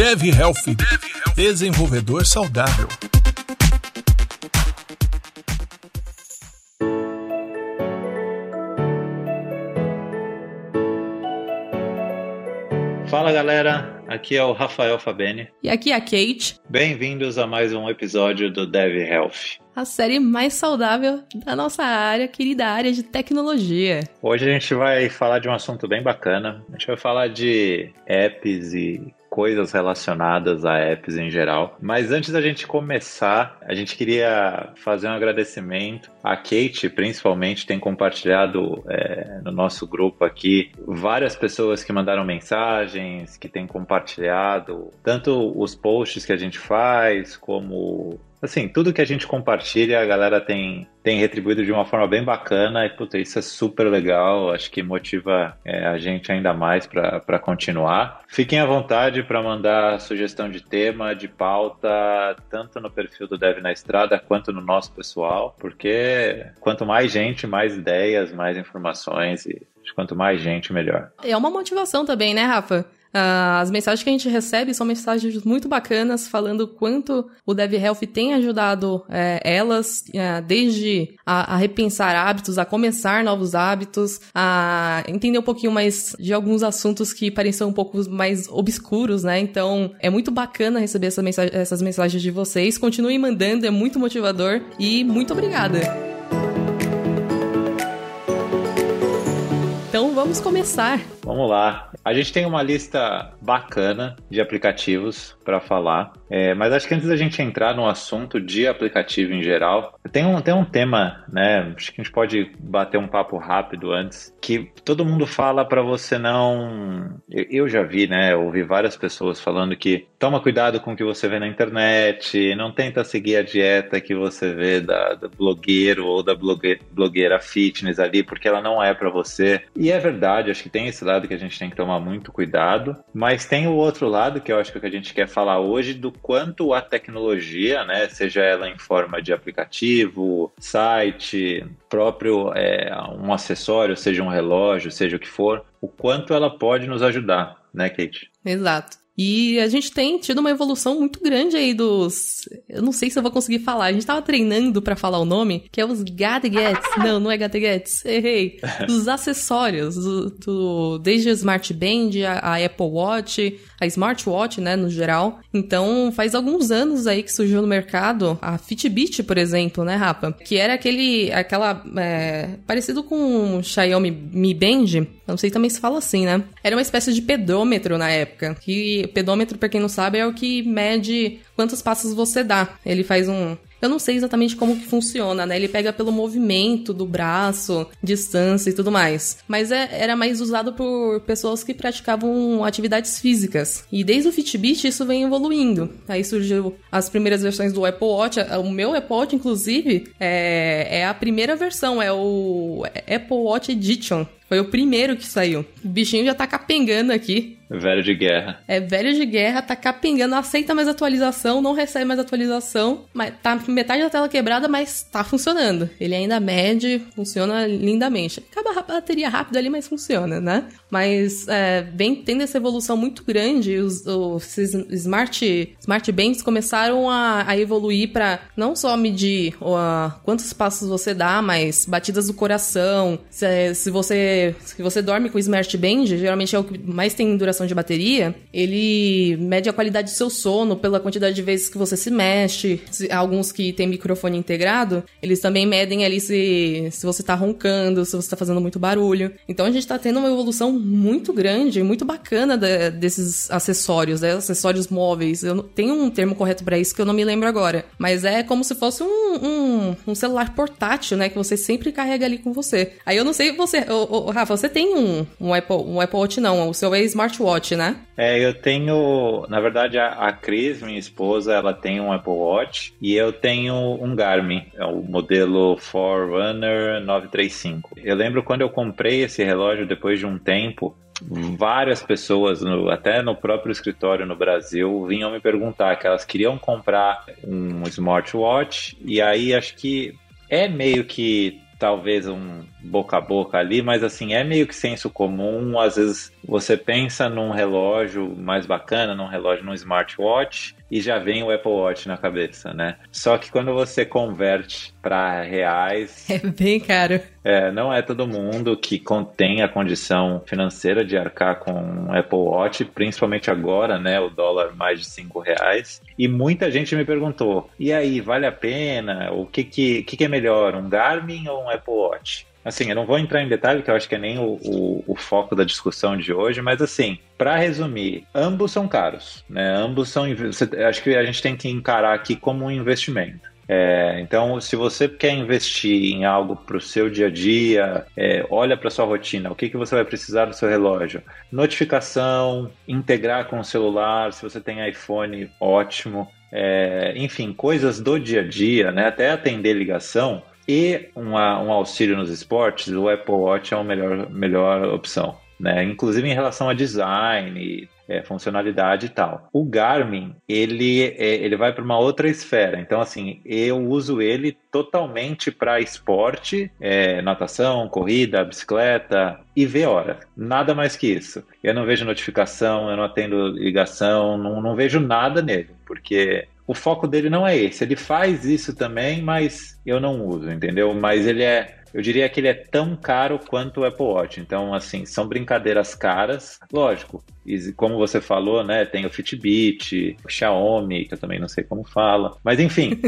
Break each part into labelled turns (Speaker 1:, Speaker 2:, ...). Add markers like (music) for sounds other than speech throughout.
Speaker 1: Dev Health, desenvolvedor saudável.
Speaker 2: Fala galera, aqui é o Rafael Fabene.
Speaker 3: E aqui é a Kate.
Speaker 2: Bem-vindos a mais um episódio do Dev Health.
Speaker 3: A série mais saudável da nossa área, querida área de tecnologia.
Speaker 2: Hoje a gente vai falar de um assunto bem bacana. A gente vai falar de apps e coisas relacionadas a apps em geral. Mas antes da gente começar, a gente queria fazer um agradecimento. A Kate, principalmente, tem compartilhado é, no nosso grupo aqui várias pessoas que mandaram mensagens, que têm compartilhado tanto os posts que a gente faz, como assim, tudo que a gente compartilha, a galera tem, tem retribuído de uma forma bem bacana e, puta, isso é super legal. Acho que motiva é, a gente ainda mais para continuar. Fiquem à vontade para mandar sugestão de tema, de pauta, tanto no perfil do Dev na Estrada quanto no nosso pessoal, porque quanto mais gente, mais ideias, mais informações e quanto mais gente, melhor.
Speaker 3: É uma motivação também, né, Rafa? Uh, as mensagens que a gente recebe são mensagens muito bacanas, falando quanto o Dev Health tem ajudado é, elas, é, desde a, a, repensar hábitos, a começar novos hábitos, a entender um pouquinho mais de alguns assuntos que pareciam um pouco mais obscuros, né? Então, é muito bacana receber essa mensagem, essas mensagens de vocês. Continuem mandando, é muito motivador e muito obrigada. Então, vamos começar.
Speaker 2: Vamos lá. A gente tem uma lista bacana de aplicativos para falar, é, mas acho que antes da gente entrar no assunto de aplicativo em geral, tem um, tem um tema, né? Acho que a gente pode bater um papo rápido antes, que todo mundo fala para você não. Eu já vi, né? Ouvi várias pessoas falando que toma cuidado com o que você vê na internet, não tenta seguir a dieta que você vê da, do blogueiro ou da blogueira, blogueira fitness ali, porque ela não é para você. E é verdade, acho que tem esse lado que a gente tem que tomar muito cuidado, mas tem o outro lado que eu acho que, é o que a gente quer falar hoje do quanto a tecnologia, né, seja ela em forma de aplicativo, site, próprio é, um acessório, seja um relógio, seja o que for, o quanto ela pode nos ajudar, né, Kate?
Speaker 3: Exato. E a gente tem tido uma evolução muito grande aí dos. Eu não sei se eu vou conseguir falar. A gente tava treinando para falar o nome, que é os gadgets. (laughs) Não, não é gadgets. Errei. (laughs) Dos acessórios. Do, do, desde o Smart Band, a, a, Apple Watch, a Smartwatch, né, no geral. Então, faz alguns anos aí que surgiu no mercado a Fitbit, por exemplo, né, Rapa? Que era aquele. aquela. É, parecido com o Xiaomi Mi Band. Não sei também se fala assim, né? Era uma espécie de pedômetro na época. Que pedômetro, para quem não sabe, é o que mede quantos passos você dá. Ele faz um eu não sei exatamente como que funciona, né? Ele pega pelo movimento do braço, distância e tudo mais. Mas é, era mais usado por pessoas que praticavam atividades físicas. E desde o Fitbit isso vem evoluindo. Aí surgiu as primeiras versões do Apple Watch. O meu Apple Watch, inclusive, é, é a primeira versão, é o Apple Watch Edition. Foi o primeiro que saiu. O bichinho já tá capengando aqui.
Speaker 2: Velho de guerra.
Speaker 3: É velho de guerra, tá capengando, aceita mais atualização, não recebe mais atualização. Mas tá metade da tela quebrada, mas tá funcionando. Ele ainda mede, funciona lindamente. Acaba a bateria rápida ali, mas funciona, né? Mas é, vem tendo essa evolução muito grande. Os, os smart, smart bands começaram a, a evoluir para não só medir uh, quantos passos você dá, mas batidas do coração. Se, se você se você dorme com o Smart Band, geralmente é o que mais tem duração de bateria, ele mede a qualidade do seu sono pela quantidade de vezes que você se mexe. Alguns que tem microfone integrado, eles também medem ali se, se você tá roncando, se você tá fazendo muito barulho. Então a gente tá tendo uma evolução muito grande, muito bacana de, desses acessórios, né? acessórios móveis. Eu tenho um termo correto para isso que eu não me lembro agora, mas é como se fosse um, um, um celular portátil, né? Que você sempre carrega ali com você. Aí eu não sei você, Rafa, você tem um, um, Apple, um Apple Watch, não, o seu é smartwatch, né?
Speaker 2: É, eu tenho, na verdade, a, a Cris, minha esposa, ela tem um Apple Watch e eu tenho um Garmin, é o modelo Forerunner 935. Eu lembro quando eu comprei esse relógio depois de um tempo, várias pessoas, no, até no próprio escritório no Brasil, vinham me perguntar que elas queriam comprar um smartwatch e aí acho que é meio que talvez um boca a boca ali, mas assim, é meio que senso comum, às vezes você pensa num relógio mais bacana, num relógio, num smartwatch, e já vem o Apple Watch na cabeça, né? Só que quando você converte para reais. (laughs)
Speaker 3: É bem caro.
Speaker 2: É, não é todo mundo que contém a condição financeira de arcar com um Apple Watch, principalmente agora, né? O dólar mais de 5 reais. E muita gente me perguntou: e aí, vale a pena? O que, que, que, que é melhor, um Garmin ou um Apple Watch? Assim, eu não vou entrar em detalhe, que eu acho que é nem o, o, o foco da discussão de hoje, mas assim, para resumir, ambos são caros, né? Ambos são. Acho que a gente tem que encarar aqui como um investimento. É, então, se você quer investir em algo para o seu dia a dia, é, olha para sua rotina, o que, que você vai precisar do seu relógio? Notificação, integrar com o celular, se você tem iPhone, ótimo. É, enfim, coisas do dia a dia, né? até atender ligação, e uma, um auxílio nos esportes, o Apple Watch é a melhor, melhor opção. Né? Inclusive em relação a design, é, funcionalidade e tal. O Garmin, ele, é, ele vai para uma outra esfera. Então, assim, eu uso ele totalmente para esporte, é, natação, corrida, bicicleta e ver hora. Nada mais que isso. Eu não vejo notificação, eu não atendo ligação, não, não vejo nada nele, porque o foco dele não é esse. Ele faz isso também, mas eu não uso, entendeu? Mas ele é eu diria que ele é tão caro quanto o Apple Watch. Então, assim, são brincadeiras caras. Lógico, e como você falou, né, tem o Fitbit, o Xiaomi, que eu também não sei como fala. Mas, enfim,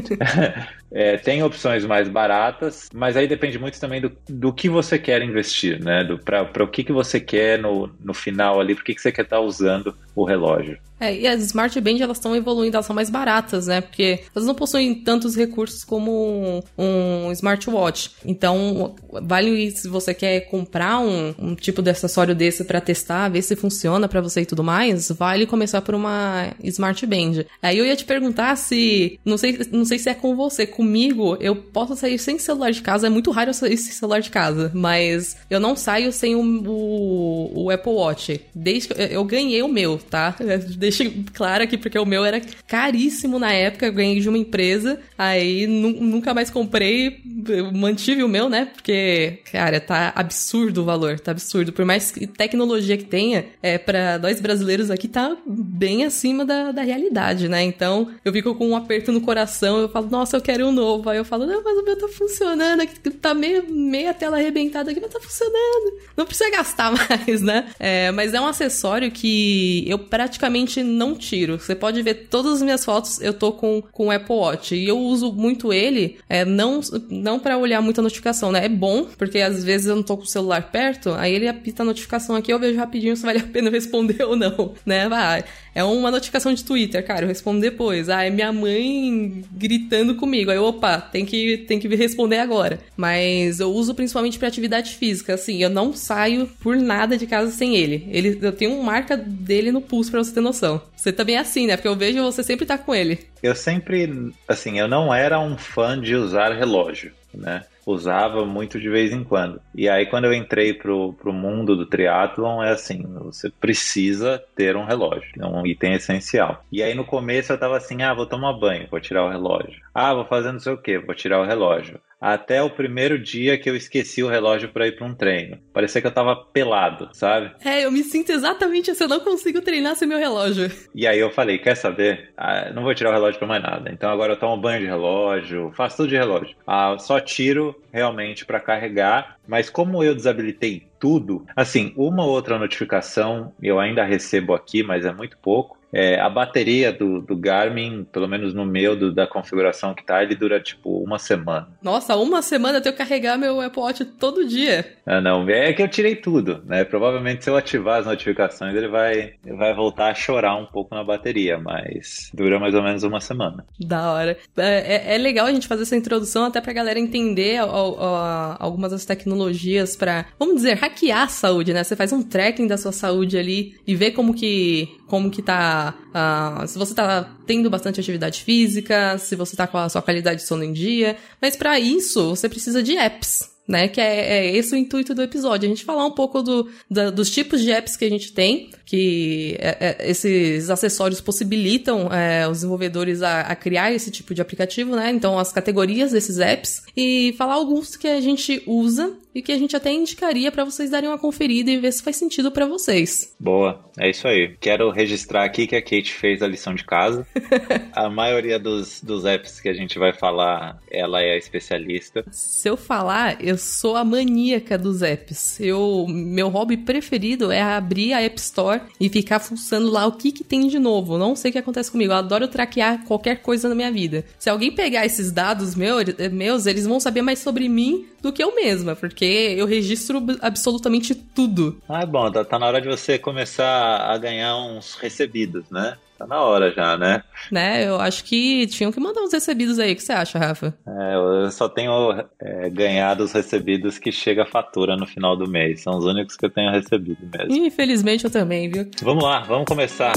Speaker 2: (laughs) é, tem opções mais baratas, mas aí depende muito também do, do que você quer investir, né? Para o que, que você quer no, no final ali, para que, que você quer estar tá usando o relógio.
Speaker 3: É, e as Smart Band, elas estão evoluindo, elas são mais baratas, né? Porque elas não possuem tantos recursos como um, um smartwatch. Então, vale se você quer comprar um, um tipo de acessório desse para testar, ver se funciona para você e tudo mais, vale começar por uma Smart Band. Aí eu ia te perguntar se, não sei, não sei se é com você, comigo, eu posso sair sem celular de casa, é muito raro eu sair sem celular de casa, mas eu não saio sem o, o, o Apple Watch. Desde que eu, eu ganhei o meu, tá? (laughs) deixa claro aqui, porque o meu era caríssimo na época, eu ganhei de uma empresa, aí nunca mais comprei, mantive o meu, né? Porque, cara, tá absurdo o valor, tá absurdo. Por mais tecnologia que tenha, é, para nós brasileiros aqui tá bem acima da, da realidade, né? Então, eu fico com um aperto no coração, eu falo, nossa, eu quero um novo. Aí eu falo, não, mas o meu tá funcionando, aqui tá meio, meia tela arrebentada aqui, mas tá funcionando. Não precisa gastar (laughs) mais, né? É, mas é um acessório que eu praticamente não tiro. Você pode ver todas as minhas fotos, eu tô com, com o Apple Watch. E eu uso muito ele, é, não, não para olhar muita notificação, né? É bom, porque às vezes eu não tô com o celular perto, aí ele apita a notificação aqui, eu vejo rapidinho se vale a pena responder ou (laughs) não, né? Vai, é uma notificação de Twitter, cara, eu respondo depois. Ah, é minha mãe gritando comigo. Aí, opa, tem que, tem que responder agora. Mas eu uso principalmente para atividade física, assim, eu não saio por nada de casa sem ele. ele eu tenho uma marca dele no pulso para você ter noção. Você também é assim, né? Porque eu vejo você sempre tá com ele.
Speaker 2: Eu sempre, assim, eu não era um fã de usar relógio, né? Usava muito de vez em quando. E aí quando eu entrei pro, pro mundo do triatlon, é assim, você precisa ter um relógio, é um item essencial. E aí no começo eu tava assim, ah, vou tomar banho, vou tirar o relógio. Ah, vou fazer não sei o que, vou tirar o relógio até o primeiro dia que eu esqueci o relógio para ir para um treino. Parecia que eu tava pelado, sabe?
Speaker 3: É, eu me sinto exatamente assim, eu não consigo treinar sem meu relógio.
Speaker 2: E aí eu falei, quer saber? Ah, não vou tirar o relógio para mais nada. Então agora eu tomo banho de relógio, faço tudo de relógio. Ah, só tiro realmente para carregar, mas como eu desabilitei tudo, assim, uma outra notificação eu ainda recebo aqui, mas é muito pouco. É, a bateria do, do, Garmin, pelo menos no meu, do, da configuração que tá, ele dura tipo uma semana.
Speaker 3: Nossa, uma semana eu tenho que carregar meu Apple Watch todo dia.
Speaker 2: Ah, não, é que eu tirei tudo, né? Provavelmente se eu ativar as notificações, ele vai, ele vai voltar a chorar um pouco na bateria, mas dura mais ou menos uma semana.
Speaker 3: Da hora. É, é, é legal a gente fazer essa introdução até pra galera entender algumas das tecnologias para, vamos dizer, hackear a saúde, né? Você faz um tracking da sua saúde ali e vê como que, como que tá Uh, se você tá tendo bastante atividade física, se você tá com a sua qualidade de sono em dia. Mas para isso, você precisa de apps. Né, que é, é, esse o intuito do episódio, a gente falar um pouco do, da, dos tipos de apps que a gente tem, que é, é, esses acessórios possibilitam é, os desenvolvedores a, a, criar esse tipo de aplicativo, né? Então, as categorias desses apps e falar alguns que a gente usa e que a gente até indicaria para vocês darem uma conferida e ver se faz sentido para vocês.
Speaker 2: Boa, é isso aí. Quero registrar aqui que a Kate fez a lição de casa. (laughs) a maioria dos, dos apps que a gente vai falar, ela é a especialista.
Speaker 3: Se eu falar, eu sou a maníaca dos apps. Eu, meu hobby preferido é abrir a App Store e ficar fuçando lá o que, que tem de novo. Não sei o que acontece comigo. Eu adoro traquear qualquer coisa na minha vida. Se alguém pegar esses dados meus, meus eles vão saber mais sobre mim do que eu mesma, porque eu registro absolutamente tudo.
Speaker 2: Ah, bom, tá, tá na hora de você começar a ganhar uns recebidos, né? Tá na hora já, né?
Speaker 3: Né, eu acho que tinham que mandar uns recebidos aí. O que você acha, Rafa?
Speaker 2: É, eu só tenho é, ganhado os recebidos que chega a fatura no final do mês. São os únicos que eu tenho recebido mesmo.
Speaker 3: Infelizmente eu também, viu?
Speaker 2: Vamos lá, vamos começar.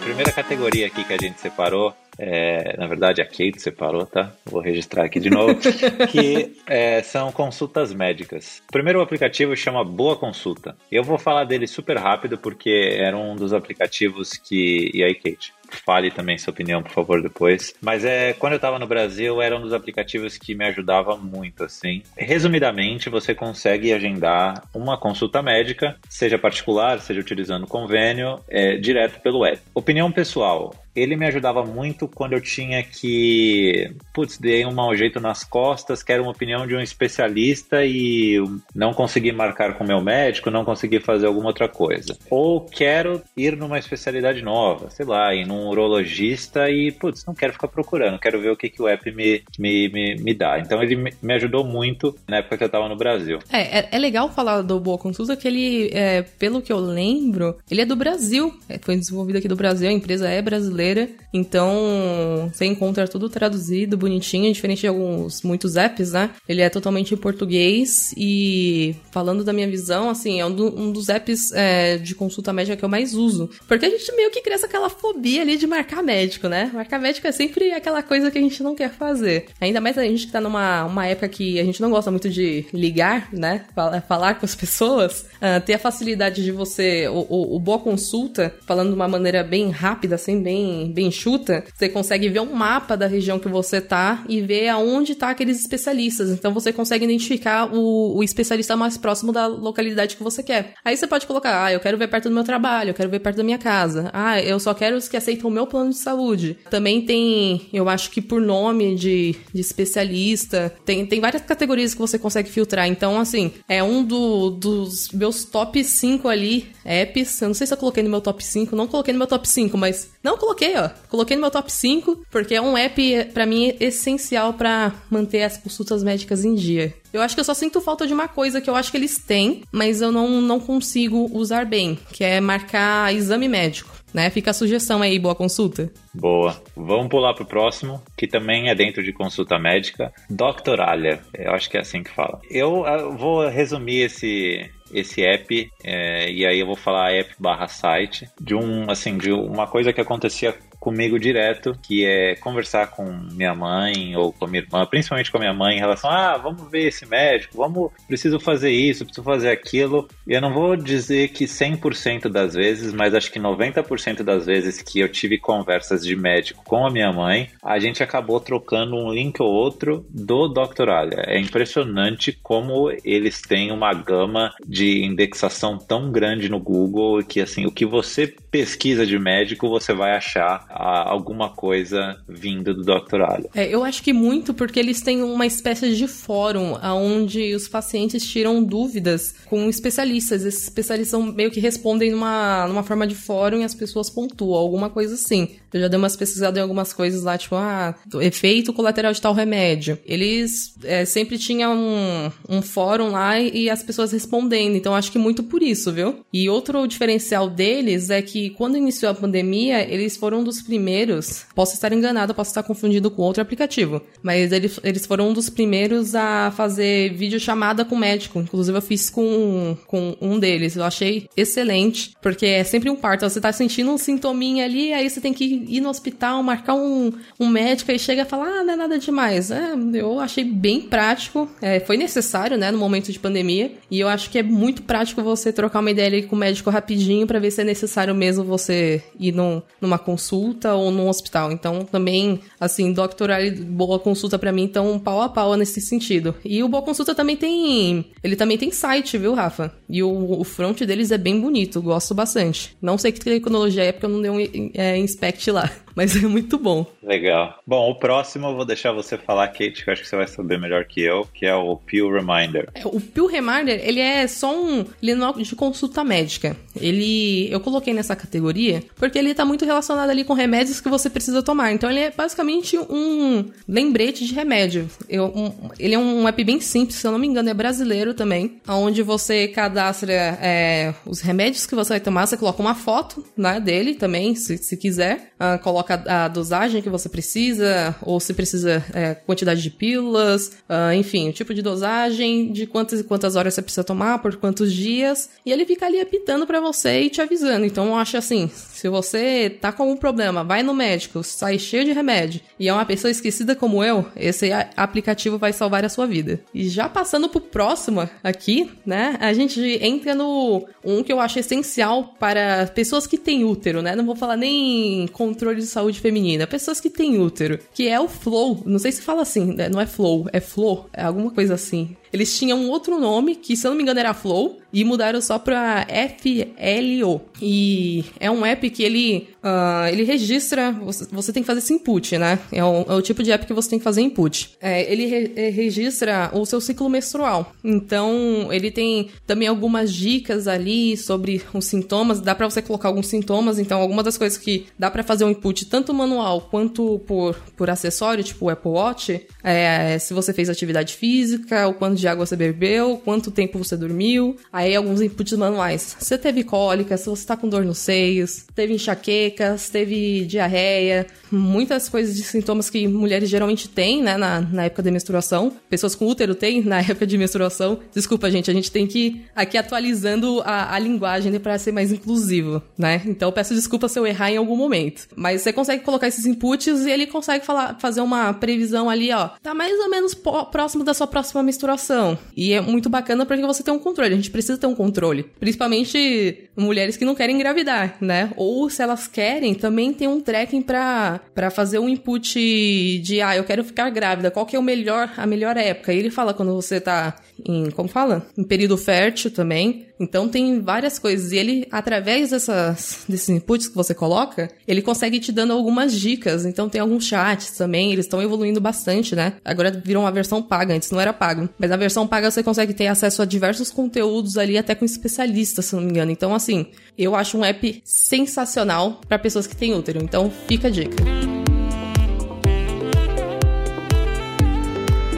Speaker 2: Primeira categoria aqui que a gente separou é, na verdade a Kate separou, tá? Vou registrar aqui de novo, (laughs) que é, são consultas médicas. O primeiro aplicativo chama Boa Consulta. Eu vou falar dele super rápido porque era um dos aplicativos que. E aí, Kate? fale também sua opinião, por favor, depois. Mas é, quando eu estava no Brasil, era um dos aplicativos que me ajudava muito, assim. Resumidamente, você consegue agendar uma consulta médica, seja particular, seja utilizando convênio, é, direto pelo app. Opinião pessoal, ele me ajudava muito quando eu tinha que, putz, dei um mau jeito nas costas, quero uma opinião de um especialista e não consegui marcar com meu médico, não consegui fazer alguma outra coisa. Ou quero ir numa especialidade nova, sei lá, ir num urologista e, putz, não quero ficar procurando, quero ver o que, que o app me, me, me, me dá. Então ele me ajudou muito na época que eu tava no Brasil.
Speaker 3: É, é, é legal falar do Boa Consulta que ele, é, pelo que eu lembro, ele é do Brasil, é, foi desenvolvido aqui do Brasil, a empresa é brasileira brasileira. Então, você encontra tudo traduzido, bonitinho, diferente de alguns, muitos apps, né? Ele é totalmente em português e falando da minha visão, assim, é um, do, um dos apps é, de consulta médica que eu mais uso. Porque a gente meio que cresce aquela fobia ali de marcar médico, né? Marcar médico é sempre aquela coisa que a gente não quer fazer. Ainda mais a gente que tá numa uma época que a gente não gosta muito de ligar, né? Falar com as pessoas. Uh, ter a facilidade de você, o, o, o boa consulta, falando de uma maneira bem rápida, assim, bem bem, enxuta, você consegue ver um mapa da região que você tá e ver aonde tá aqueles especialistas. Então você consegue identificar o, o especialista mais próximo da localidade que você quer. Aí você pode colocar, ah, eu quero ver perto do meu trabalho, eu quero ver perto da minha casa. Ah, eu só quero os que aceitam o meu plano de saúde. Também tem, eu acho que por nome de, de especialista, tem, tem várias categorias que você consegue filtrar. Então, assim, é um do, dos meus top 5 ali, apps. Eu não sei se eu coloquei no meu top 5, não coloquei no meu top 5, mas não coloquei coloquei, ó. Coloquei no meu top 5, porque é um app, para mim, essencial para manter as consultas médicas em dia. Eu acho que eu só sinto falta de uma coisa que eu acho que eles têm, mas eu não, não consigo usar bem, que é marcar exame médico. Né? Fica a sugestão aí, boa consulta.
Speaker 2: Boa. Vamos pular pro próximo, que também é dentro de consulta médica. Doctoralha. Eu acho que é assim que fala. Eu, eu vou resumir esse, esse app é, e aí eu vou falar app barra site de um assim de uma coisa que acontecia comigo direto, que é conversar com minha mãe ou com minha irmã, principalmente com a minha mãe, em relação a ah, vamos ver esse médico, vamos, preciso fazer isso, preciso fazer aquilo. E eu não vou dizer que 100% das vezes, mas acho que 90% das vezes que eu tive conversas de médico com a minha mãe, a gente acabou trocando um link ou outro do Doctoralha. É impressionante como eles têm uma gama de indexação tão grande no Google que assim, o que você pesquisa de médico, você vai achar alguma coisa vinda do Dr. Alho.
Speaker 3: É, eu acho que muito porque eles têm uma espécie de fórum onde os pacientes tiram dúvidas com especialistas. Esses especialistas meio que respondem numa, numa forma de fórum e as pessoas pontuam, alguma coisa assim. Eu já dei umas pesquisadas em algumas coisas lá, tipo, ah, efeito colateral de tal remédio. Eles é, sempre tinham um, um fórum lá e as pessoas respondendo. Então, acho que muito por isso, viu? E outro diferencial deles é que quando iniciou a pandemia, eles foram dos primeiros. Posso estar enganado, posso estar confundido com outro aplicativo. Mas eles, eles foram um dos primeiros a fazer vídeo chamada com médico. Inclusive, eu fiz com, com um deles. Eu achei excelente, porque é sempre um parto. Você tá sentindo um sintominha ali, aí você tem que ir no hospital, marcar um, um médico e chega e fala, ah, não é nada demais. É, eu achei bem prático, é, foi necessário, né, no momento de pandemia, e eu acho que é muito prático você trocar uma ideia ali com o médico rapidinho para ver se é necessário mesmo você ir num, numa consulta consulta ou no hospital. Então, também, assim, Dr. Ali, boa consulta para mim, então pau a pau nesse sentido. E o Boa Consulta também tem. Ele também tem site, viu, Rafa? E o, o front deles é bem bonito, gosto bastante. Não sei que tecnologia é, porque eu não dei um é, inspect lá. Mas é muito bom.
Speaker 2: Legal. Bom, o próximo eu vou deixar você falar, Kate, que eu acho que você vai saber melhor que eu, que é o Pill Reminder.
Speaker 3: É, o Pill Reminder, ele é só um. É de consulta médica. Ele. Eu coloquei nessa categoria porque ele tá muito relacionado ali com remédios que você precisa tomar. Então ele é basicamente um lembrete de remédio. Eu, um, ele é um app bem simples, se eu não me engano, é brasileiro também. Onde você cadastra é, os remédios que você vai tomar, você coloca uma foto né, dele também, se, se quiser. Uh, coloca a, a, dosagem que você precisa, ou se precisa é, quantidade de pílulas, uh, enfim, o tipo de dosagem, de quantas e quantas horas você precisa tomar, por quantos dias. E ele fica ali apitando para você e te avisando. Então eu acho assim, se você tá com algum problema, vai no médico, sai cheio de remédio e é uma pessoa esquecida como eu, esse aplicativo vai salvar a sua vida. E já passando pro próximo aqui, né? A gente entra no um que eu acho essencial para pessoas que têm útero, né? Não vou falar nem controle de saúde feminina, pessoas que têm útero, que é o Flow. Não sei se fala assim, né? não é Flow, é Flow, é alguma coisa assim. Eles tinham um outro nome, que se eu não me engano era Flow, e mudaram só pra FLO. E é um app que ele, uh, ele registra, você, você, tem que fazer esse input, né? É o, é o, tipo de app que você tem que fazer input. É, ele re, é, registra o seu ciclo menstrual. Então, ele tem também algumas dicas ali sobre os sintomas, dá para você colocar alguns sintomas, então algumas das coisas que dá para fazer um input tanto manual quanto por, por acessório, tipo o Apple Watch, é, se você fez atividade física, o quanto de água você bebeu, quanto tempo você dormiu, Aí alguns inputs manuais. Você teve cólica, se você tá com dor nos seios, teve enxaquecas, teve diarreia, muitas coisas de sintomas que mulheres geralmente têm, né, na, na época da menstruação. Pessoas com útero têm na (laughs) época de menstruação. Desculpa, gente, a gente tem que aqui atualizando a, a linguagem para ser mais inclusivo, né? Então peço desculpa se eu errar em algum momento. Mas você consegue colocar esses inputs e ele consegue falar, fazer uma previsão ali, ó. Tá mais ou menos próximo da sua próxima menstruação. E é muito bacana porque você tem um controle. A gente precisa ter um controle. Principalmente mulheres que não querem engravidar, né? Ou se elas querem, também tem um tracking pra, fazer um input de, ah, eu quero ficar grávida, qual que é o melhor, a melhor época? E ele fala quando você tá em, como fala? Em período fértil também. Então tem várias coisas. E ele, através dessas, desses inputs que você coloca, ele consegue te dando algumas dicas. Então tem alguns chats também, eles estão evoluindo bastante, né? Agora virou uma versão paga, antes não era pago. Mas a versão paga você consegue ter acesso a diversos conteúdos ali, até com especialistas, se não me engano. Então, assim, eu acho um app sensacional para pessoas que têm útero. Então fica a dica.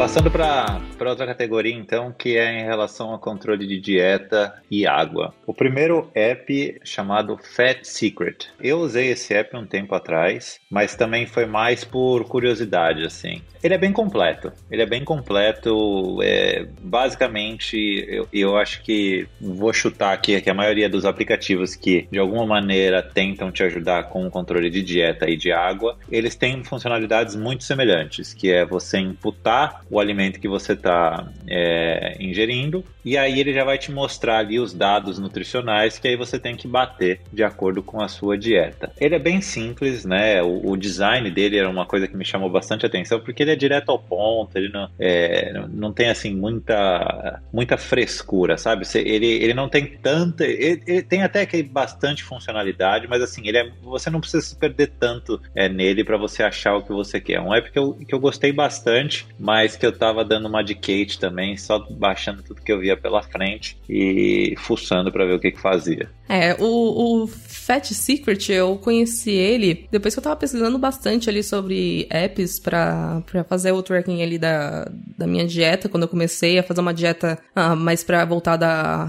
Speaker 2: Passando para outra categoria, então, que é em relação ao controle de dieta e água. O primeiro app chamado Fat Secret. Eu usei esse app um tempo atrás, mas também foi mais por curiosidade, assim. Ele é bem completo. Ele é bem completo. É, basicamente, eu, eu acho que vou chutar aqui que a maioria dos aplicativos que de alguma maneira tentam te ajudar com o controle de dieta e de água, eles têm funcionalidades muito semelhantes, que é você imputar o alimento que você está é, ingerindo e aí ele já vai te mostrar ali os dados nutricionais que aí você tem que bater de acordo com a sua dieta. Ele é bem simples, né? O, o design dele era uma coisa que me chamou bastante atenção porque ele é direto ao ponto, ele não, é, não tem assim muita, muita frescura, sabe? Ele, ele não tem tanta. Ele, ele tem até que bastante funcionalidade, mas assim, ele é, você não precisa se perder tanto é, nele para você achar o que você quer. Um app que eu, que eu gostei bastante, mas que eu tava dando uma de Kate também, só baixando tudo que eu via pela frente e fuçando para ver o que, que fazia.
Speaker 3: É, o, o Fat Secret, eu conheci ele depois que eu tava pesquisando bastante ali sobre apps pra, pra fazer o tracking ali da, da minha dieta, quando eu comecei a fazer uma dieta ah, mais pra voltada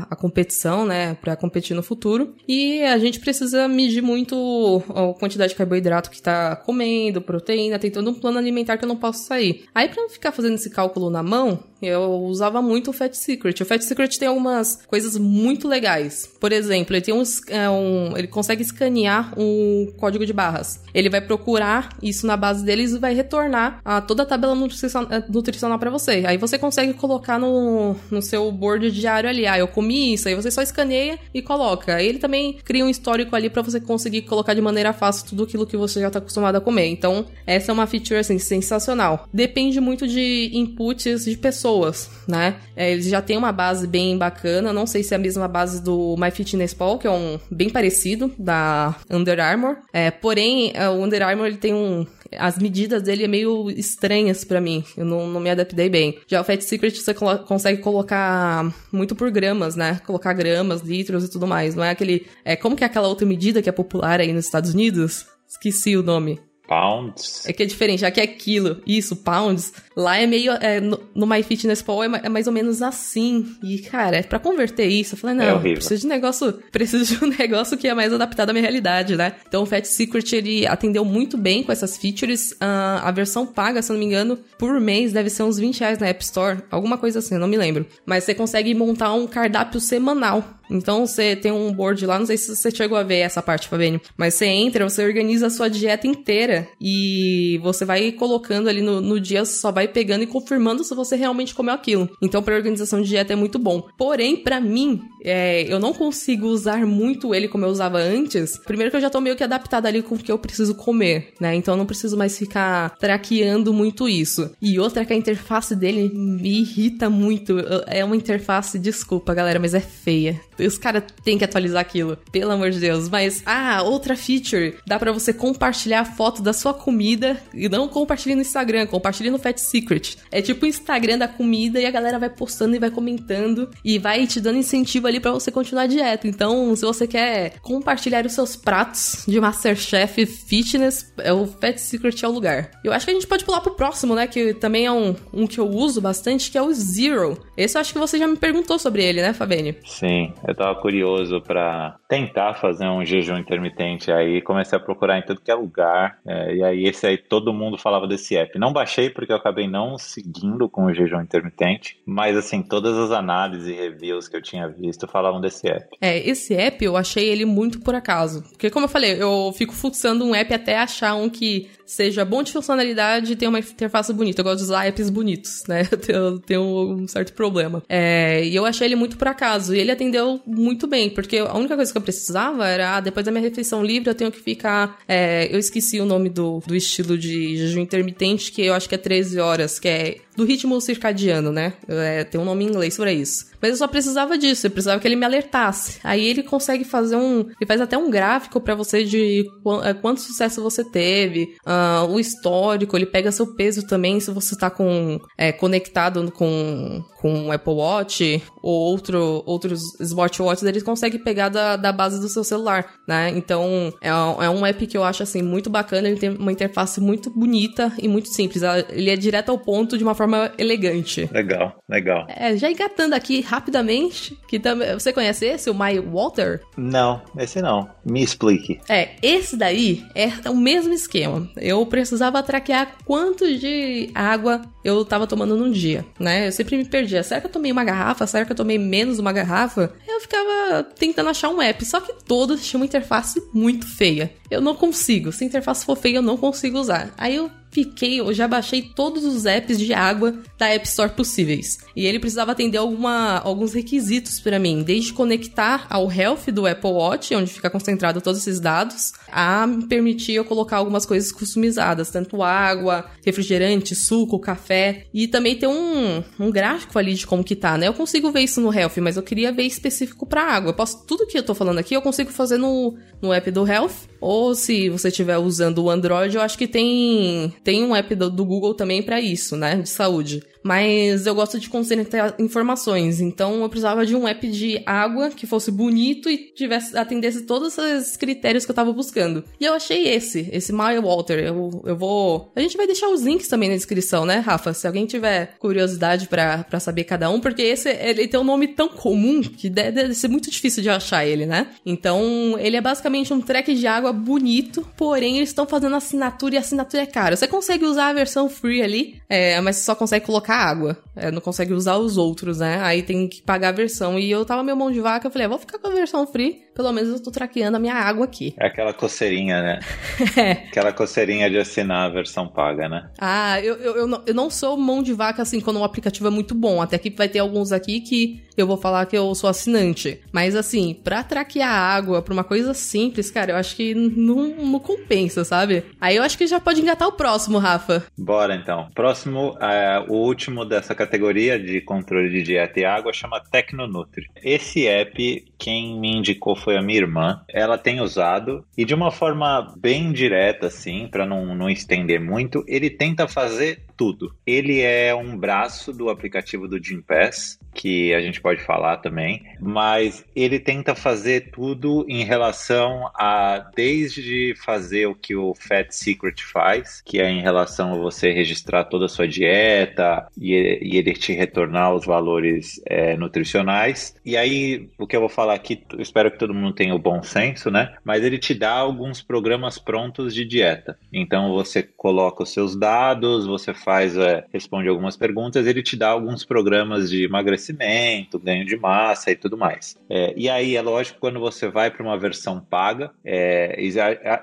Speaker 3: à, competição, né, pra competir no futuro. E a gente precisa medir muito a quantidade de carboidrato que tá comendo, proteína, tem todo um plano alimentar que eu não posso sair. Aí pra não ficar fazendo esse cálculo na mão, eu usava muito o Fat Secret. O Fat Secret tem algumas coisas muito legais. Por exemplo, ele tem tem um, é, um, ele consegue escanear um código de barras. Ele vai procurar isso na base deles e vai retornar a toda a tabela nutricional, nutricional para você. Aí você consegue colocar no, no seu board diário ali, ah, eu comi isso, aí você só escaneia e coloca. Aí ele também cria um histórico ali para você conseguir colocar de maneira fácil tudo aquilo que você já tá acostumado a comer. Então, essa é uma feature assim sensacional. Depende muito de inputs de pessoas, né? É, eles já têm uma base bem bacana, não sei se é a mesma base do MyFitnessPal, que é um bem parecido da Under Armour. É, porém, é, o Under Armour ele tem um as medidas dele é meio estranhas para mim. Eu não, não me adaptei bem. Já o Fat Secret você colo consegue colocar muito por gramas, né? Colocar gramas, litros e tudo mais. Não é aquele. É como que é aquela outra medida que é popular aí nos Estados Unidos? Esqueci o nome.
Speaker 4: Pounds.
Speaker 3: É que é diferente, aqui é quilo. Isso, pounds. Lá é meio. É, no, no MyFitnessPal é, é, mais ou menos assim. E, cara, é pra converter isso, eu falei, não, é preciso de um negócio. (laughs) Preciso de um negócio que é mais adaptado à minha realidade, né? Então o Fat Secret ele atendeu muito bem com essas features. Uh, a versão paga, se eu não me engano, por mês deve ser uns 20 reais na App Store. Alguma coisa assim, eu não me lembro. Mas você consegue montar um cardápio semanal. Então você tem um board lá, não sei se você chegou a ver essa parte, Fabinho. Mas você entra, você organiza a sua dieta inteira e você vai colocando ali no, no dia, só vai pegando e confirmando se você realmente comeu aquilo. Então, para organização de dieta é muito bom. Porém, para mim, é, eu não consigo usar muito ele como eu usava antes. Primeiro que eu já tô meio que adaptada ali com o que eu preciso comer, né? Então eu não preciso mais ficar traqueando muito isso. E outra que a interface dele me irrita muito. É uma interface, desculpa, galera, mas é feia. Os caras têm que atualizar aquilo, pelo amor de Deus. Mas, ah, outra feature, dá para você compartilhar a foto da sua comida e não compartilhe no Instagram, compartilhe no Fat Secret. É tipo o Instagram da comida e a galera vai postando e vai comentando e vai te dando incentivo ali para você continuar a dieta. Então, se você quer compartilhar os seus pratos de Masterchef Fitness, é o Fat Secret é o lugar. Eu acho que a gente pode pular pro próximo, né? Que também é um, um que eu uso bastante, que é o Zero. Esse eu acho que você já me perguntou sobre ele, né, Fabene?
Speaker 4: Sim, eu tava curioso para tentar fazer um jejum intermitente aí, comecei a procurar em tudo que é lugar, é, e aí esse aí todo mundo falava desse app. Não baixei porque eu acabei não seguindo com o jejum intermitente, mas assim, todas as análises e reviews que eu tinha visto falavam desse app.
Speaker 3: É, esse app eu achei ele muito por acaso. Porque, como eu falei, eu fico fuçando um app até achar um que seja bom de funcionalidade e tenha uma interface bonita. Eu gosto de usar apps bonitos, né? (laughs) Eu tenho um certo problema. É, e eu achei ele muito por acaso. E ele atendeu muito bem, porque a única coisa que eu precisava era, ah, depois da minha refeição livre, eu tenho que ficar. É, eu esqueci o nome do, do estilo de jejum intermitente, que eu acho que é 13 horas, que é do ritmo circadiano, né? É, tem um nome em inglês para isso. Mas eu só precisava disso, eu precisava que ele me alertasse. Aí ele consegue fazer um. Ele faz até um gráfico para você de é, quanto sucesso você teve, uh, o histórico, ele pega seu peso também, se você tá com, é, conectado com, com Apple Watch ou outro, outros smartwatches, ele consegue pegar da, da base do seu celular, né? Então é, é um app que eu acho assim muito bacana, ele tem uma interface muito bonita e muito simples. Ele é direto ao ponto de uma forma elegante.
Speaker 4: Legal, legal.
Speaker 3: É, já engatando aqui rapidamente, que também. Você conhece esse, o My Water?
Speaker 4: Não, esse não. Me explique.
Speaker 3: É, esse daí é o mesmo esquema. Eu precisava traquear quanto de água eu tava tomando num dia, né? Eu sempre me perdia. Será que eu tomei uma garrafa? Será que eu tomei menos uma garrafa? Eu ficava tentando achar um app, só que todos tinham uma interface muito feia. Eu não consigo. Se a interface for feia, eu não consigo usar. Aí eu fiquei, eu já baixei todos os apps de água da App Store possíveis. E ele precisava atender alguma, alguns requisitos para mim, desde conectar ao Health do Apple Watch, onde fica concentrado todos esses dados, a me permitir eu colocar algumas coisas customizadas, tanto água, refrigerante, suco, café, e também ter um, um gráfico ali de como que tá, né? Eu consigo ver isso no Health, mas eu queria ver específico para água. Eu posso tudo que eu tô falando aqui, eu consigo fazer no, no app do Health, ou se você estiver usando o Android, eu acho que tem tem um app do, do Google também para isso, né? De saúde mas eu gosto de concentrar informações. Então eu precisava de um app de água que fosse bonito e tivesse atendesse todos esses critérios que eu tava buscando. E eu achei esse, esse My Walter. Eu, eu vou. A gente vai deixar os links também na descrição, né, Rafa? Se alguém tiver curiosidade para saber cada um, porque esse ele tem um nome tão comum que deve, deve ser muito difícil de achar ele, né? Então ele é basicamente um track de água bonito, porém eles estão fazendo assinatura e a assinatura é cara. Você consegue usar a versão free ali, é, mas você só consegue colocar água. É, não consegue usar os outros, né? Aí tem que pagar a versão. E eu tava meio mão de vaca, eu falei, ah, vou ficar com a versão free, pelo menos eu tô traqueando a minha água aqui.
Speaker 2: É aquela coceirinha, né? (laughs)
Speaker 3: é.
Speaker 2: Aquela coceirinha de assinar a versão paga, né?
Speaker 3: Ah, eu, eu, eu, não, eu não sou mão de vaca assim quando o aplicativo é muito bom. Até que vai ter alguns aqui que eu vou falar que eu sou assinante. Mas assim, pra traquear água, pra uma coisa simples, cara, eu acho que não, não compensa, sabe? Aí eu acho que já pode engatar o próximo, Rafa.
Speaker 2: Bora então. Próximo, é, o último dessa categoria de controle de dieta e água chama Tecnonutri. Esse app, quem me indicou foi a minha irmã. Ela tem usado e de uma forma bem direta, assim, para não, não estender muito, ele tenta fazer tudo. Ele é um braço do aplicativo do Gympass, que a gente pode falar também, mas ele tenta fazer tudo em relação a desde fazer o que o Fat Secret faz, que é em relação a você registrar toda a sua dieta e, e ele te retornar os valores é, nutricionais. E aí, o que eu vou falar aqui, espero que todo mundo tenha o bom senso, né? Mas ele te dá alguns programas prontos de dieta. Então você coloca os seus dados, você faz faz, é, responde algumas perguntas, ele te dá alguns programas de emagrecimento, ganho de massa e tudo mais. É, e aí, é lógico, quando você vai para uma versão paga, é,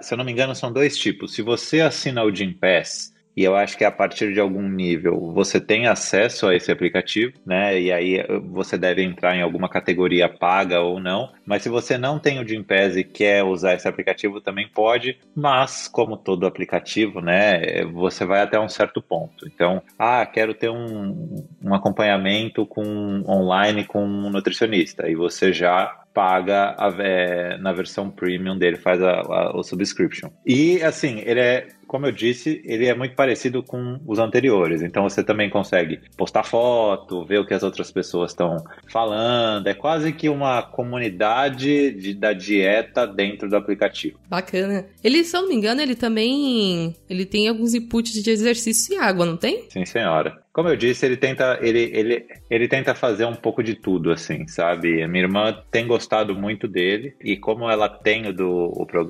Speaker 2: se eu não me engano, são dois tipos. Se você assina o Gym Pass, e eu acho que a partir de algum nível você tem acesso a esse aplicativo, né? E aí eh, você deve entrar em alguma categoria paga ou não. Mas se você não tem o Gympass e quer usar esse aplicativo, também pode. Mas, como todo aplicativo, né? Você vai até um certo ponto. Então, ah, quero ter um, um acompanhamento com online com um nutricionista. E você já paga a, é, na versão premium dele, faz a, a, o subscription. E assim, ele é como eu disse, ele é muito parecido com os anteriores. Então você também consegue postar foto, ver o que as outras pessoas estão falando. É quase que uma comunidade de, da dieta dentro do aplicativo.
Speaker 3: Bacana. Ele, se eu não me engano, ele também ele tem alguns inputs de exercício e água, não tem?
Speaker 2: Sim, senhora. Como eu disse, ele tenta, ele, ele, ele tenta fazer um pouco de tudo, assim, sabe? A minha irmã tem gostado muito dele e como ela tem o, do,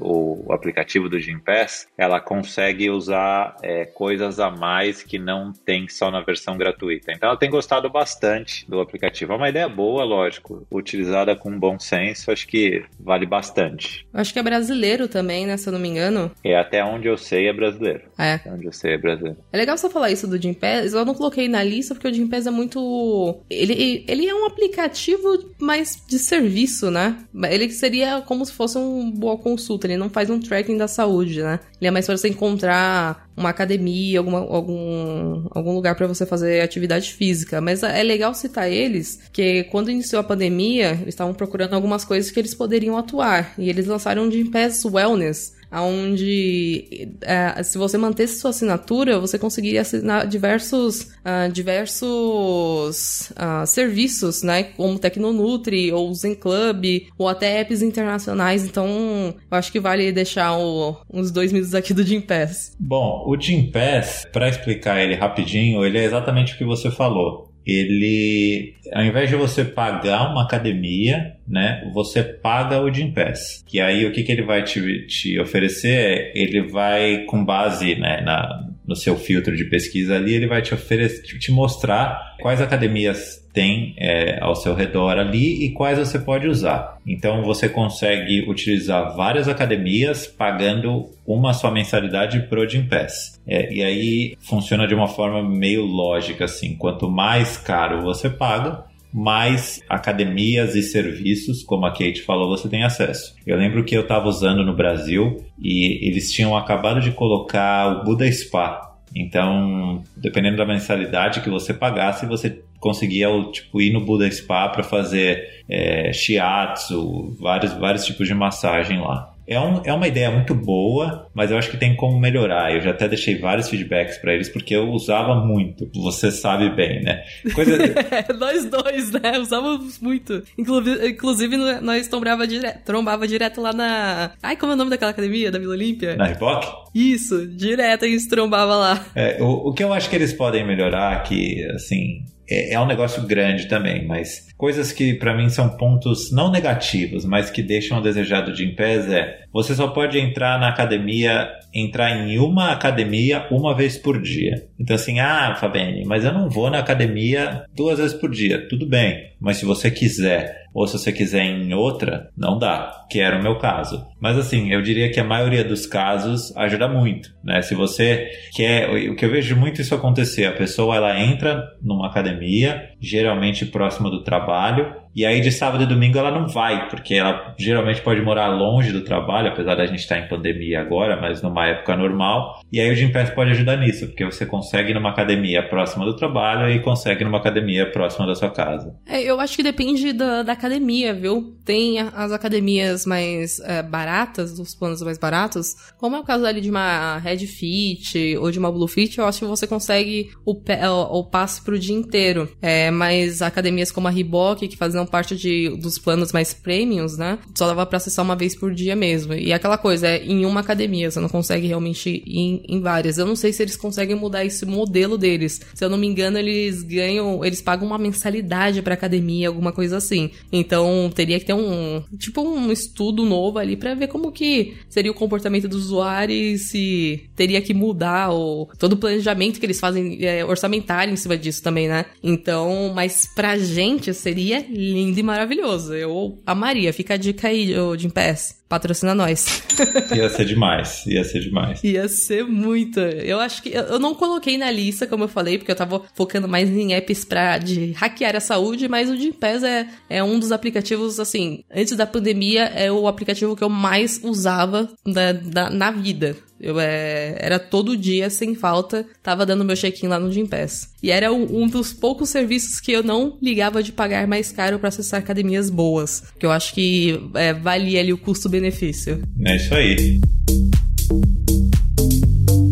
Speaker 2: o, o aplicativo do Gympass, ela consegue usar é, coisas a mais que não tem só na versão gratuita. Então ela tem gostado bastante do aplicativo. É uma ideia boa, lógico, utilizada com bom senso, acho que vale bastante.
Speaker 3: Acho que é brasileiro também, né? Se eu não me engano.
Speaker 2: É, até onde eu sei é brasileiro.
Speaker 3: É.
Speaker 2: Até onde eu sei é brasileiro.
Speaker 3: É legal você falar isso do Gympass, eu não coloquei coloquei na lista porque o Gympass é muito. Ele, ele é um aplicativo mais de serviço, né? Ele seria como se fosse um boa consulta, ele não faz um tracking da saúde, né? Ele é mais para você encontrar uma academia, alguma, algum, algum lugar para você fazer atividade física. Mas é legal citar eles, que quando iniciou a pandemia, eles estavam procurando algumas coisas que eles poderiam atuar. E eles lançaram o Gympass Wellness, onde é, se você mantesse sua assinatura, você conseguiria assinar diversos, uh, diversos uh, serviços, né? Como Tecnonutri, ou Zen Club, ou até apps internacionais. Então, eu acho que vale deixar o, uns dois minutos aqui do Gym Pass.
Speaker 5: Bom, o Gym Pass, para explicar ele rapidinho, ele é exatamente o que você falou ele, ao invés de você pagar uma academia, né, você paga o Gym Pass. E aí o que, que ele vai te, te oferecer é, ele vai com base né, na, no seu filtro de pesquisa ali, ele vai te oferecer, te mostrar quais academias tem é, ao seu redor ali e quais você pode usar. Então você consegue utilizar várias academias pagando uma só mensalidade pro Gympass. É, e aí funciona de uma forma meio lógica assim, quanto mais caro você paga, mais academias e serviços, como a Kate falou, você tem acesso. Eu lembro que eu estava usando no Brasil e eles tinham acabado de colocar o Buda Spa. Então, dependendo da mensalidade que você pagasse, você conseguia tipo ir no Buda Spa para fazer é, shiatsu, vários vários tipos de massagem lá. É, um, é uma ideia muito boa, mas eu acho que tem como melhorar. Eu já até deixei vários feedbacks para eles, porque eu usava muito. Você sabe bem, né?
Speaker 3: Coisa... (laughs) nós dois, né? Usávamos muito. Inclusive, nós trombava direto, trombava direto lá na. Ai, como é o nome daquela academia da Vila Olímpia?
Speaker 5: Na Reebok?
Speaker 3: Isso, direto a gente trombava lá.
Speaker 5: É, o, o que eu acho que eles podem melhorar, que, assim, é, é um negócio grande também, mas coisas que para mim são pontos não negativos, mas que deixam a desejar do Jim é
Speaker 2: você só pode entrar na academia, entrar em uma academia uma vez por dia. Então assim, ah, Fabene, mas eu não vou na academia duas vezes por dia. Tudo bem, mas se você quiser ou se você quiser em outra, não dá, que era o meu caso. Mas assim, eu diria que a maioria dos casos ajuda muito, né? Se você quer, o que eu vejo muito isso acontecer, a pessoa ela entra numa academia, geralmente próxima do trabalho, trabalho e aí de sábado e domingo ela não vai, porque ela geralmente pode morar longe do trabalho, apesar da gente estar em pandemia agora, mas numa época normal. E aí o Gym Pass pode ajudar nisso, porque você consegue ir numa academia próxima do trabalho e consegue ir numa academia próxima da sua casa.
Speaker 3: É, eu acho que depende da, da academia, viu? Tem as academias mais é, baratas, dos planos mais baratos, como é o caso ali de uma Red Fit ou de uma Blue Fit, eu acho que você consegue o, o, o passe pro dia inteiro. É, mas academias como a Reebok, que fazem parte de, dos planos mais premiums, né? Só dava pra acessar uma vez por dia mesmo. E aquela coisa, é em uma academia, você não consegue realmente ir em, em várias. Eu não sei se eles conseguem mudar esse modelo deles. Se eu não me engano, eles ganham, eles pagam uma mensalidade pra academia, alguma coisa assim. Então, teria que ter um, tipo um estudo novo ali para ver como que seria o comportamento do usuário e se teria que mudar o, todo o planejamento que eles fazem é, orçamentário em cima disso também, né? Então, mas pra gente seria lindo e maravilhoso. Eu amaria. Fica a dica aí, Jim Pass. Patrocina nós. (laughs)
Speaker 2: ia ser demais, ia ser demais.
Speaker 3: Ia ser muito. Eu acho que. Eu não coloquei na lista, como eu falei, porque eu tava focando mais em apps pra de hackear a saúde, mas o Gympass é, é um dos aplicativos, assim, antes da pandemia, é o aplicativo que eu mais usava na, na, na vida. Eu é, era todo dia, sem falta, tava dando meu check-in lá no Gympass. E era um, um, dos poucos serviços que eu não ligava de pagar mais caro para acessar academias boas. Que eu acho que é, valia ali o custo-benefício.
Speaker 2: É isso aí.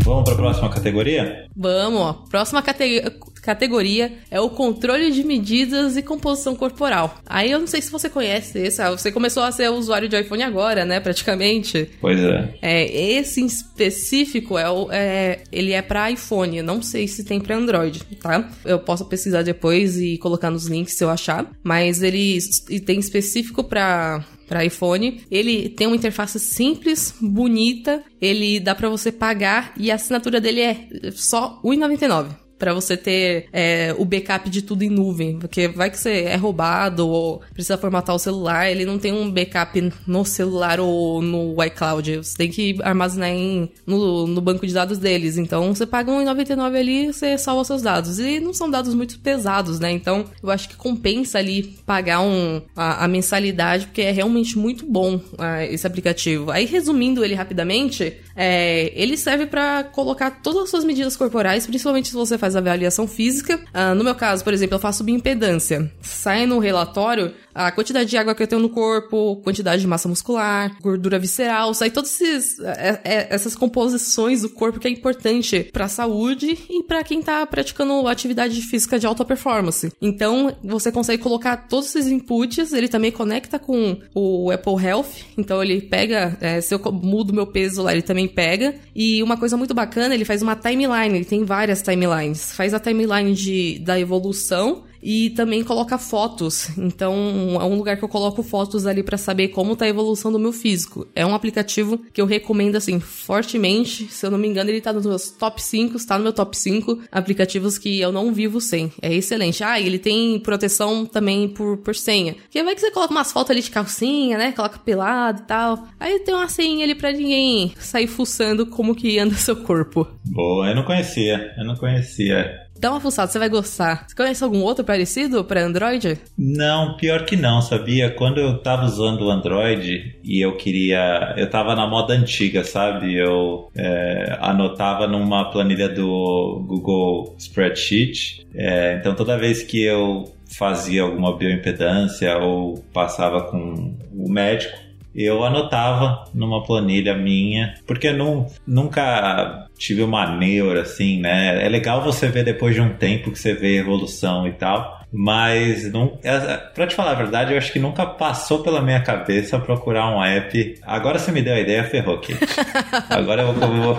Speaker 2: Vamos para a próxima categoria?
Speaker 3: Vamos, ó. Próxima categoria categoria é o controle de medidas e composição corporal. Aí eu não sei se você conhece esse, ah, você começou a ser usuário de iPhone agora, né, praticamente.
Speaker 2: Pois é.
Speaker 3: É, esse em específico é, o, é ele é para iPhone, não sei se tem para Android, tá? Eu posso pesquisar depois e colocar nos links se eu achar, mas ele tem específico para para iPhone. Ele tem uma interface simples, bonita, ele dá para você pagar e a assinatura dele é só R$1,99 para você ter é, o backup de tudo em nuvem, porque vai que você é roubado ou precisa formatar o celular, ele não tem um backup no celular ou no iCloud, você tem que armazenar em, no, no banco de dados deles, então você paga R$1,99 ali você salva seus dados, e não são dados muito pesados, né, então eu acho que compensa ali pagar um, a, a mensalidade, porque é realmente muito bom uh, esse aplicativo. Aí resumindo ele rapidamente, é, ele serve para colocar todas as suas medidas corporais, principalmente se você faz avaliação física. Ah, no meu caso, por exemplo, eu faço bioimpedância. Sai no relatório a quantidade de água que eu tenho no corpo, quantidade de massa muscular, gordura visceral, sai todas é, é, essas composições do corpo que é importante para a saúde e para quem tá praticando atividade física de alta performance. Então, você consegue colocar todos esses inputs, ele também conecta com o Apple Health, então ele pega, é, se eu mudo meu peso lá, ele também pega. E uma coisa muito bacana, ele faz uma timeline, ele tem várias timelines. Faz a timeline de, da evolução e também coloca fotos. Então, é um lugar que eu coloco fotos ali para saber como tá a evolução do meu físico. É um aplicativo que eu recomendo assim fortemente. Se eu não me engano, ele tá nos meus top 5, está no meu top 5 aplicativos que eu não vivo sem. É excelente. Ah, ele tem proteção também por, por senha. Que vai que você coloca umas fotos ali de calcinha, né? Coloca pelado e tal. Aí tem uma senha ali pra ninguém sair fuçando como que anda (laughs) seu corpo.
Speaker 2: Boa, eu não conhecia. Eu não conhecia.
Speaker 3: Dá uma fuçada, você vai gostar. Você conhece algum outro parecido para Android?
Speaker 2: Não, pior que não, sabia? Quando eu tava usando o Android e eu queria. Eu tava na moda antiga, sabe? Eu é, anotava numa planilha do Google Spreadsheet. É, então toda vez que eu fazia alguma bioimpedância ou passava com o médico, eu anotava numa planilha minha, porque eu não, nunca tive uma neura assim, né? É legal você ver depois de um tempo que você vê evolução e tal, Mas, não, é, pra te falar a verdade, eu acho que nunca passou pela minha cabeça procurar um app. Agora você me deu a ideia, ferrou, Kate. (laughs) Agora eu vou,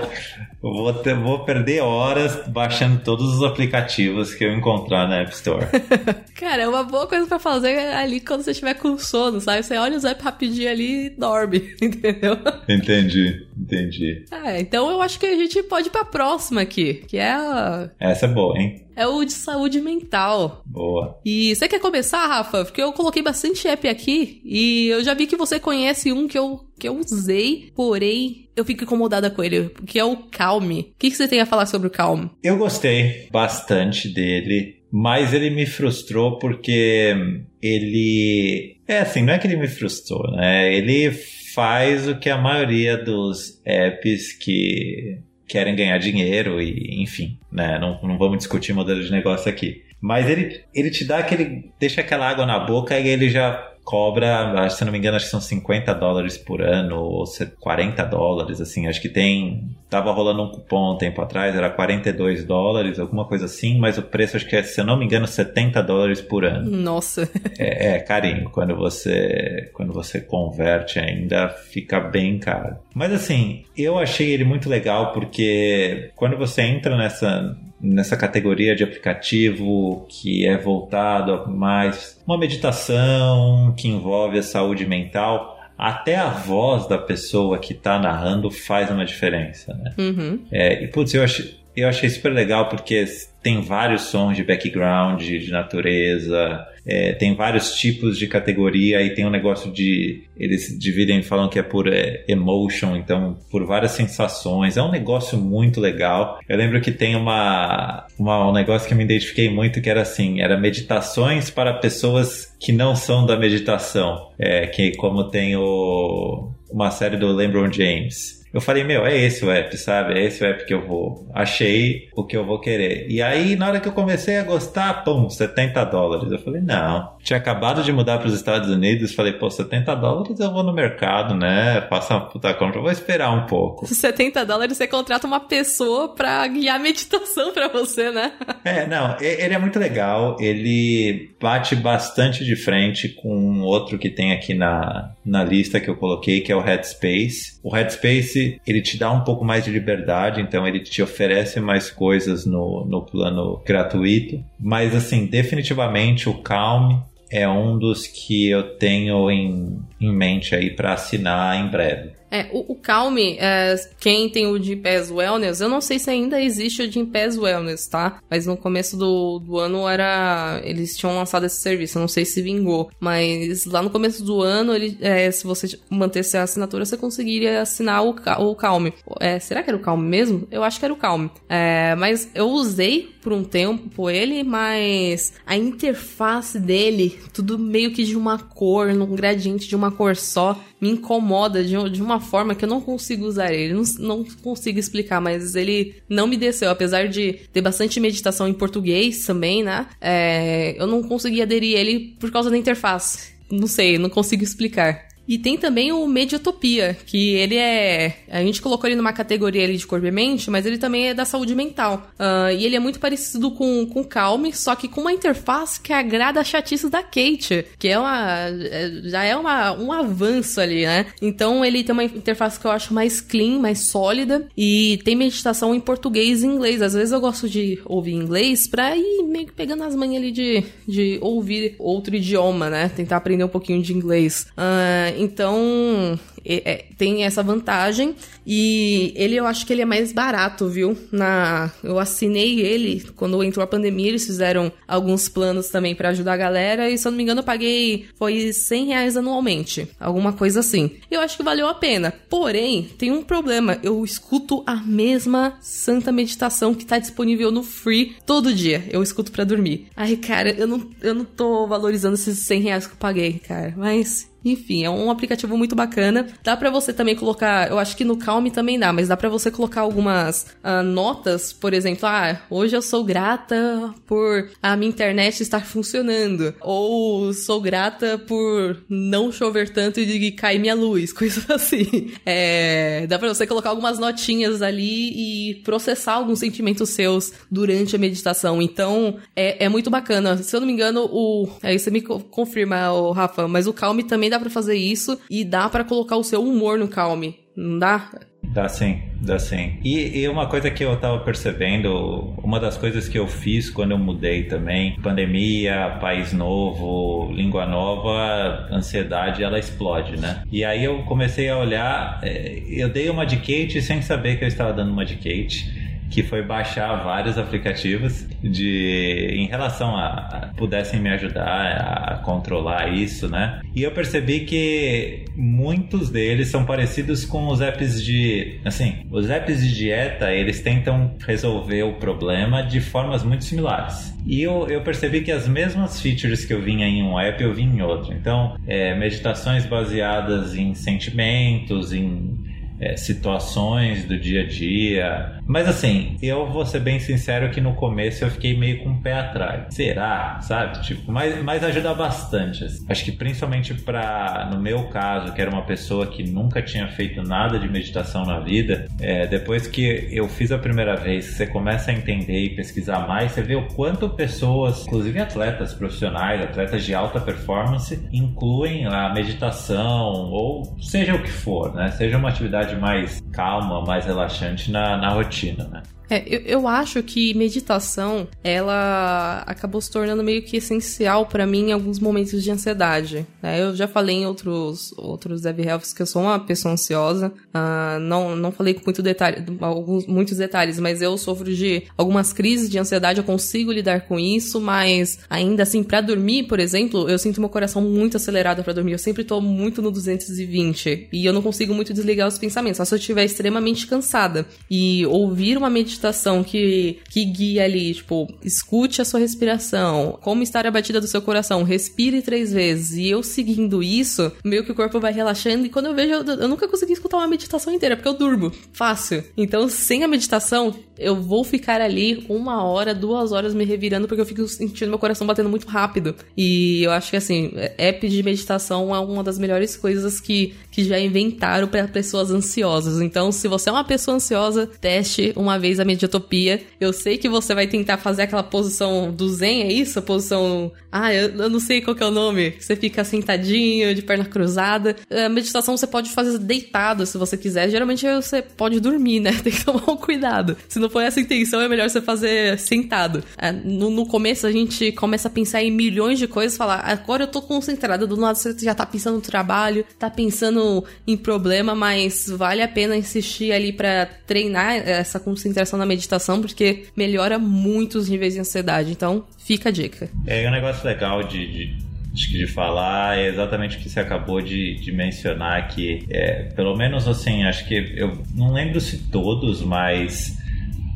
Speaker 2: Vou, ter, vou perder horas baixando todos os aplicativos que eu encontrar na App Store. (laughs)
Speaker 3: Cara, é uma boa coisa para fazer ali quando você estiver com sono, sabe? Você olha os apps rapidinho ali e dorme, (laughs) entendeu?
Speaker 2: Entendi, entendi.
Speaker 3: É, então eu acho que a gente pode ir pra próxima aqui, que é a...
Speaker 2: Essa é boa, hein?
Speaker 3: É o de saúde mental.
Speaker 2: Boa.
Speaker 3: E você quer começar, Rafa? Porque eu coloquei bastante app aqui e eu já vi que você conhece um que eu, que eu usei, porém eu fico incomodada com ele, que é o Calm. O que, que você tem a falar sobre o Calm?
Speaker 2: Eu gostei bastante dele, mas ele me frustrou porque ele. É assim, não é que ele me frustrou, né? Ele faz o que a maioria dos apps que querem ganhar dinheiro e, enfim, né? Não, não vamos discutir modelo de negócio aqui. Mas ele, ele te dá aquele. deixa aquela água na boca e ele já cobra, se não me engano, acho que são 50 dólares por ano, ou 40 dólares, assim, acho que tem. Tava rolando um cupom um tempo atrás, era 42 dólares, alguma coisa assim, mas o preço acho que é, se eu não me engano, 70 dólares por ano.
Speaker 3: Nossa. (laughs)
Speaker 2: É, é carinho. Quando você, quando você converte ainda fica bem caro. Mas assim, eu achei ele muito legal porque quando você entra nessa, nessa categoria de aplicativo que é voltado a mais uma meditação que envolve a saúde mental, até a voz da pessoa que está narrando faz uma diferença, né?
Speaker 3: Uhum.
Speaker 2: É, e putz, eu achei, eu achei super legal porque tem vários sons de background, de natureza, é, tem vários tipos de categoria e tem um negócio de. Eles dividem, falam que é por é, emotion, então por várias sensações. É um negócio muito legal. Eu lembro que tem uma, uma, um negócio que eu me identifiquei muito que era assim: era meditações para pessoas que não são da meditação. É, que como tem o, uma série do LeBron James. Eu falei, meu, é esse o app, sabe? É esse o app que eu vou. Achei o que eu vou querer. E aí, na hora que eu comecei a gostar, pum, 70 dólares. Eu falei, não. Tinha acabado de mudar para os Estados Unidos. Falei, pô, 70 dólares eu vou no mercado, né? Passa uma puta compra. Eu vou esperar um pouco.
Speaker 3: 70 dólares você contrata uma pessoa pra guiar meditação para você, né?
Speaker 2: É, não. Ele é muito legal. Ele bate bastante de frente com outro que tem aqui na, na lista que eu coloquei, que é o Headspace. O Headspace, ele te dá um pouco mais de liberdade, então ele te oferece mais coisas no, no plano gratuito. Mas, assim, definitivamente o Calm é um dos que eu tenho em, em mente aí para assinar em breve.
Speaker 3: É, o, o Calme, é, quem tem o Gympass Wellness, eu não sei se ainda existe o Gympass Wellness, tá? Mas no começo do, do ano era. Eles tinham lançado esse serviço, eu não sei se vingou. Mas lá no começo do ano, ele, é, se você mantesse a assinatura, você conseguiria assinar o, o Calme. É, será que era o Calme mesmo? Eu acho que era o Calme. É, mas eu usei por um tempo ele, mas a interface dele, tudo meio que de uma cor, num gradiente de uma cor só, me incomoda de, de uma uma forma que eu não consigo usar ele. Não, não consigo explicar, mas ele não me desceu. Apesar de ter bastante meditação em português também, né? É, eu não consegui aderir ele por causa da interface. Não sei, não consigo explicar. E tem também o Mediatopia, que ele é. A gente colocou ele numa categoria ali de corpo e mente, mas ele também é da saúde mental. Uh, e ele é muito parecido com, com Calm, só que com uma interface que agrada a chatice da Kate, que é uma. É, já é uma, um avanço ali, né? Então ele tem uma interface que eu acho mais clean, mais sólida, e tem meditação em português e inglês. Às vezes eu gosto de ouvir inglês pra ir meio que pegando as manhas ali de, de ouvir outro idioma, né? Tentar aprender um pouquinho de inglês. Uh, então, é, tem essa vantagem. E ele, eu acho que ele é mais barato, viu? Na, eu assinei ele quando entrou a pandemia. Eles fizeram alguns planos também para ajudar a galera. E se eu não me engano, eu paguei foi 100 reais anualmente, alguma coisa assim. Eu acho que valeu a pena. Porém, tem um problema. Eu escuto a mesma santa meditação que tá disponível no free todo dia. Eu escuto para dormir. Ai, cara, eu não, eu não tô valorizando esses 100 reais que eu paguei, cara. Mas Enfim, é um aplicativo muito bacana. Dá para você também colocar, eu acho que no Calm também dá, mas dá para você colocar algumas uh, notas, por exemplo, ah, hoje eu sou grata por a minha internet estar funcionando, ou sou grata por não chover tanto e cair minha luz, (laughs) coisas assim. É, dá para você colocar algumas notinhas ali e processar alguns sentimentos seus durante a meditação. Então, é, é muito bacana. Se eu não me engano, o. Aí você me confirma, o Rafa, mas o Calm também dá para fazer isso e dá para colocar o seu humor no Calm. Não dá?
Speaker 2: Dá sim, dá sim. E, e, uma coisa que eu tava percebendo, uma das coisas que eu fiz quando eu mudei também, pandemia, país novo, língua nova, ansiedade, ela explode, né? E aí eu comecei a olhar, é, eu dei uma de Kate sem saber que eu estava dando uma de Kate que foi baixar vários aplicativos de em relação a, a, pudessem me ajudar a controlar isso, né? E eu percebi que muitos deles são parecidos com os apps de, assim, os apps de dieta, eles tentam resolver o problema de formas muito similares. E eu, eu percebi que as mesmas features que eu vinha em um app, eu vinha em outro. Então, é, meditações baseadas em sentimentos, em é, situações do dia a dia. Mas assim, eu vou ser bem sincero que no começo eu fiquei meio com o pé atrás. Será? Sabe? Tipo, mas, mas ajuda bastante. Assim. Acho que principalmente para no meu caso, que era uma pessoa que nunca tinha feito nada de meditação na vida, é, depois que eu fiz a primeira vez, você começa a entender e pesquisar mais, você vê o quanto pessoas, inclusive atletas profissionais, atletas de alta performance, incluem a meditação ou seja o que for, né? Seja uma atividade mais calma, mais relaxante na, na rotina, né?
Speaker 3: É, eu, eu acho que meditação, ela acabou se tornando meio que essencial para mim em alguns momentos de ansiedade. Né? Eu já falei em outros, outros Dev Healths que eu sou uma pessoa ansiosa. Uh, não, não falei com muito detalhe, alguns, muitos detalhes, mas eu sofro de algumas crises de ansiedade, eu consigo lidar com isso, mas ainda assim, para dormir, por exemplo, eu sinto meu coração muito acelerado para dormir. Eu sempre tô muito no 220 e eu não consigo muito desligar os pensamentos, só se eu estiver extremamente cansada. E ouvir uma meditação meditação que, que guia ali, tipo, escute a sua respiração, como está a batida do seu coração, respire três vezes. E eu seguindo isso, meio que o corpo vai relaxando. E quando eu vejo, eu, eu nunca consegui escutar uma meditação inteira, porque eu durmo fácil. Então, sem a meditação, eu vou ficar ali uma hora, duas horas me revirando, porque eu fico sentindo meu coração batendo muito rápido. E eu acho que, assim, app de meditação é uma das melhores coisas que, que já inventaram para pessoas ansiosas. Então, se você é uma pessoa ansiosa, teste uma vez a Mediatopia. Eu sei que você vai tentar fazer aquela posição do Zen, é isso? A posição. Ah, eu, eu não sei qual que é o nome. Você fica sentadinho, de perna cruzada. A meditação você pode fazer deitado se você quiser. Geralmente você pode dormir, né? (laughs) Tem que tomar um cuidado. Se não for essa a intenção, é melhor você fazer sentado. É, no, no começo a gente começa a pensar em milhões de coisas, falar, agora eu tô concentrada, do lado você já tá pensando no trabalho, tá pensando em problema, mas vale a pena insistir ali para treinar essa concentração na meditação, porque melhora muito os níveis de ansiedade. Então, fica a dica.
Speaker 2: É um negócio legal de, de de falar é exatamente o que você acabou de, de mencionar que é, pelo menos assim acho que eu não lembro se todos mas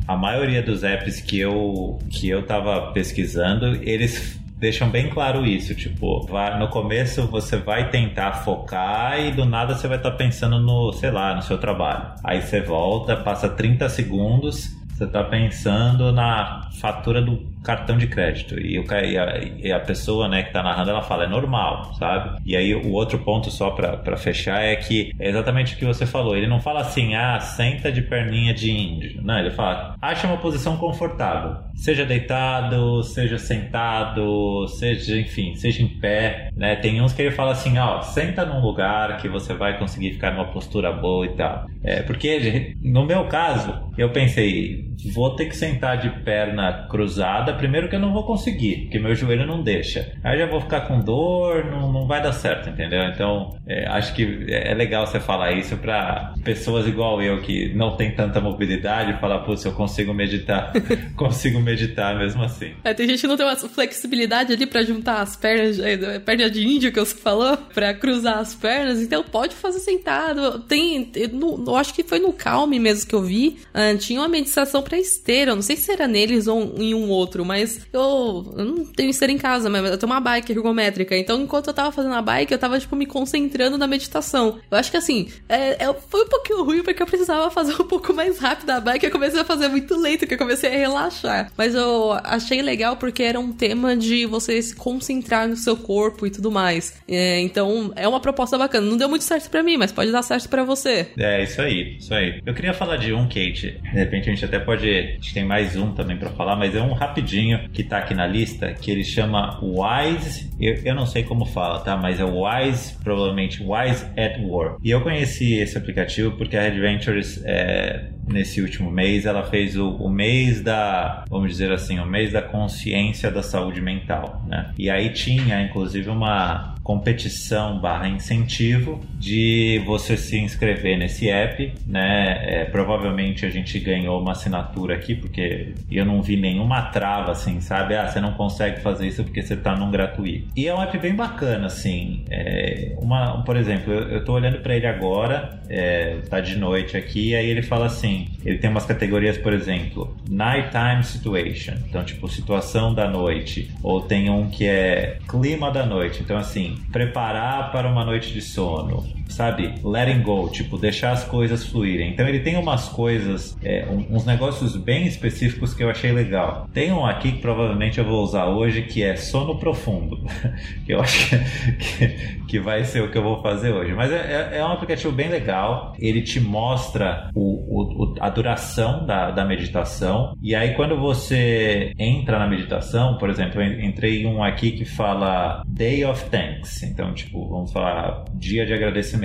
Speaker 2: a maioria dos apps que eu que eu tava pesquisando eles deixam bem claro isso, tipo, no começo você vai tentar focar e do nada você vai estar tá pensando no, sei lá, no seu trabalho. Aí você volta, passa 30 segundos, você está pensando na fatura do cartão de crédito. E, e, a, e a pessoa né, que está narrando, ela fala, é normal, sabe? E aí o outro ponto só para fechar é que é exatamente o que você falou. Ele não fala assim, ah, senta de perninha de índio. Não, ele fala, acha uma posição confortável. Seja deitado, seja sentado, seja, enfim, seja em pé, né? Tem uns que ele fala assim, ó, senta num lugar que você vai conseguir ficar numa postura boa e tal. É, porque no meu caso, eu pensei, vou ter que sentar de perna cruzada primeiro que eu não vou conseguir, porque meu joelho não deixa. Aí já vou ficar com dor, não, não vai dar certo, entendeu? Então, é, acho que é legal você falar isso para pessoas igual eu que não tem tanta mobilidade, falar, putz, eu consigo meditar, (laughs) consigo meditar mesmo assim.
Speaker 3: É, tem gente que não tem uma flexibilidade ali para juntar as pernas, é, perna de índio que você (laughs) falou, para cruzar as pernas, então pode fazer sentado. Tem, eu, eu acho que foi no Calme mesmo que eu vi, uh, tinha uma meditação opção pra esteira. Eu não sei se era neles ou em um outro, mas eu, eu não tenho esteira em casa, mas eu tenho uma bike ergométrica. Então, enquanto eu tava fazendo a bike, eu tava, tipo, me concentrando na meditação. Eu acho que assim, é, é, foi um pouquinho ruim porque eu precisava (laughs) fazer um pouco mais rápido a bike. Eu comecei a fazer muito lento, que eu comecei a relaxar. Mas eu achei legal porque era um tema de você se concentrar no seu corpo e tudo mais. É, então, é uma proposta bacana. Não deu muito certo para mim, mas pode dar certo para você.
Speaker 2: É, isso aí, isso aí. Eu queria falar de um, Kate. De repente a gente até pode. A gente tem mais um também para falar, mas é um rapidinho que tá aqui na lista, que ele chama Wise. Eu, eu não sei como fala, tá? Mas é Wise, provavelmente Wise at War. E eu conheci esse aplicativo porque a Adventures é, nesse último mês, ela fez o, o, mês da, vamos dizer assim, o mês da consciência da saúde mental, né? E aí tinha, inclusive, uma competição barra incentivo de você se inscrever nesse app, né? É, provavelmente a gente ganhou uma assinatura aqui, porque eu não vi nenhuma trava, assim, sabe? Ah, você não consegue fazer isso porque você tá num gratuito. E é um app bem bacana, assim. É uma, por exemplo, eu, eu tô olhando para ele agora, é, tá de noite aqui, aí ele fala assim, ele tem umas categorias, por exemplo, nighttime situation, então tipo situação da noite, ou tem um que é clima da noite, então assim, preparar para uma noite de sono, sabe? Letting go, tipo, deixar as coisas fluírem. Então ele tem umas coisas, é, uns negócios bem específicos que eu achei legal. Tem um aqui que provavelmente eu vou usar hoje que é sono profundo, (laughs) que eu acho que, que, vai ser o que eu vou fazer hoje. Mas é, é, é um aplicativo bem legal, ele te mostra o, o, a duração da, da meditação, e aí quando você entra na meditação, por exemplo, eu entrei em um aqui que fala Day of Thanks, então, tipo, vamos falar dia de agradecimento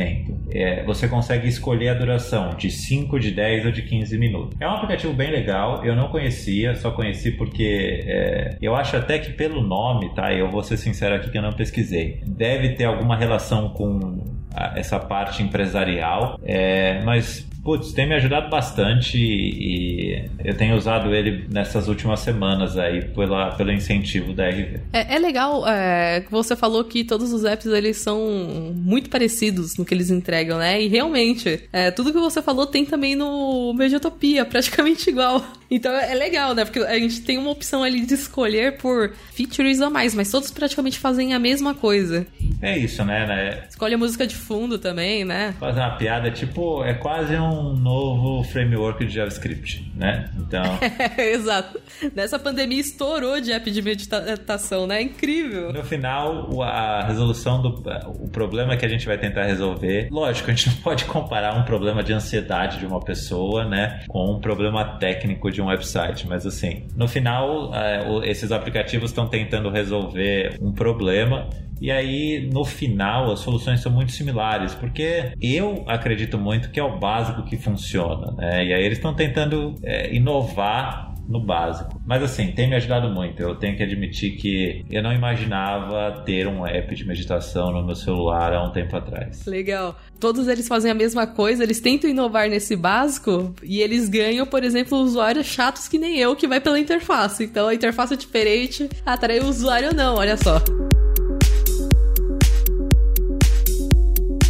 Speaker 2: é, você consegue escolher a duração de 5, de 10 ou de 15 minutos. É um aplicativo bem legal, eu não conhecia, só conheci porque é, eu acho até que pelo nome, tá? Eu vou ser sincero aqui que eu não pesquisei. Deve ter alguma relação com essa parte empresarial, é, mas Putz, tem me ajudado bastante e eu tenho usado ele nessas últimas semanas aí pela, pelo incentivo da RV.
Speaker 3: É, é legal é, você falou que todos os apps eles são muito parecidos no que eles entregam, né? E realmente, é, tudo que você falou tem também no Mediotopia, praticamente (laughs) igual. Então é legal, né? Porque a gente tem uma opção ali de escolher por features a mais, mas todos praticamente fazem a mesma coisa.
Speaker 2: É isso, né? né?
Speaker 3: Escolhe a música de fundo também, né?
Speaker 2: Fazer uma piada, tipo, é quase um novo framework de JavaScript, né? Então. (laughs)
Speaker 3: exato. Nessa pandemia estourou de app de meditação, né? É incrível.
Speaker 2: No final, a resolução do o problema que a gente vai tentar resolver, lógico, a gente não pode comparar um problema de ansiedade de uma pessoa, né, com um problema técnico de um website, mas assim, no final, é, esses aplicativos estão tentando resolver um problema e aí, no final, as soluções são muito similares, porque eu acredito muito que é o básico que funciona, né? E aí eles estão tentando é, inovar no básico. Mas assim, tem me ajudado muito. Eu tenho que admitir que eu não imaginava ter um app de meditação no meu celular há um tempo atrás.
Speaker 3: Legal. Todos eles fazem a mesma coisa, eles tentam inovar nesse básico e eles ganham, por exemplo, usuários chatos que nem eu, que vai pela interface. Então a interface é diferente, atrai o usuário não, olha só.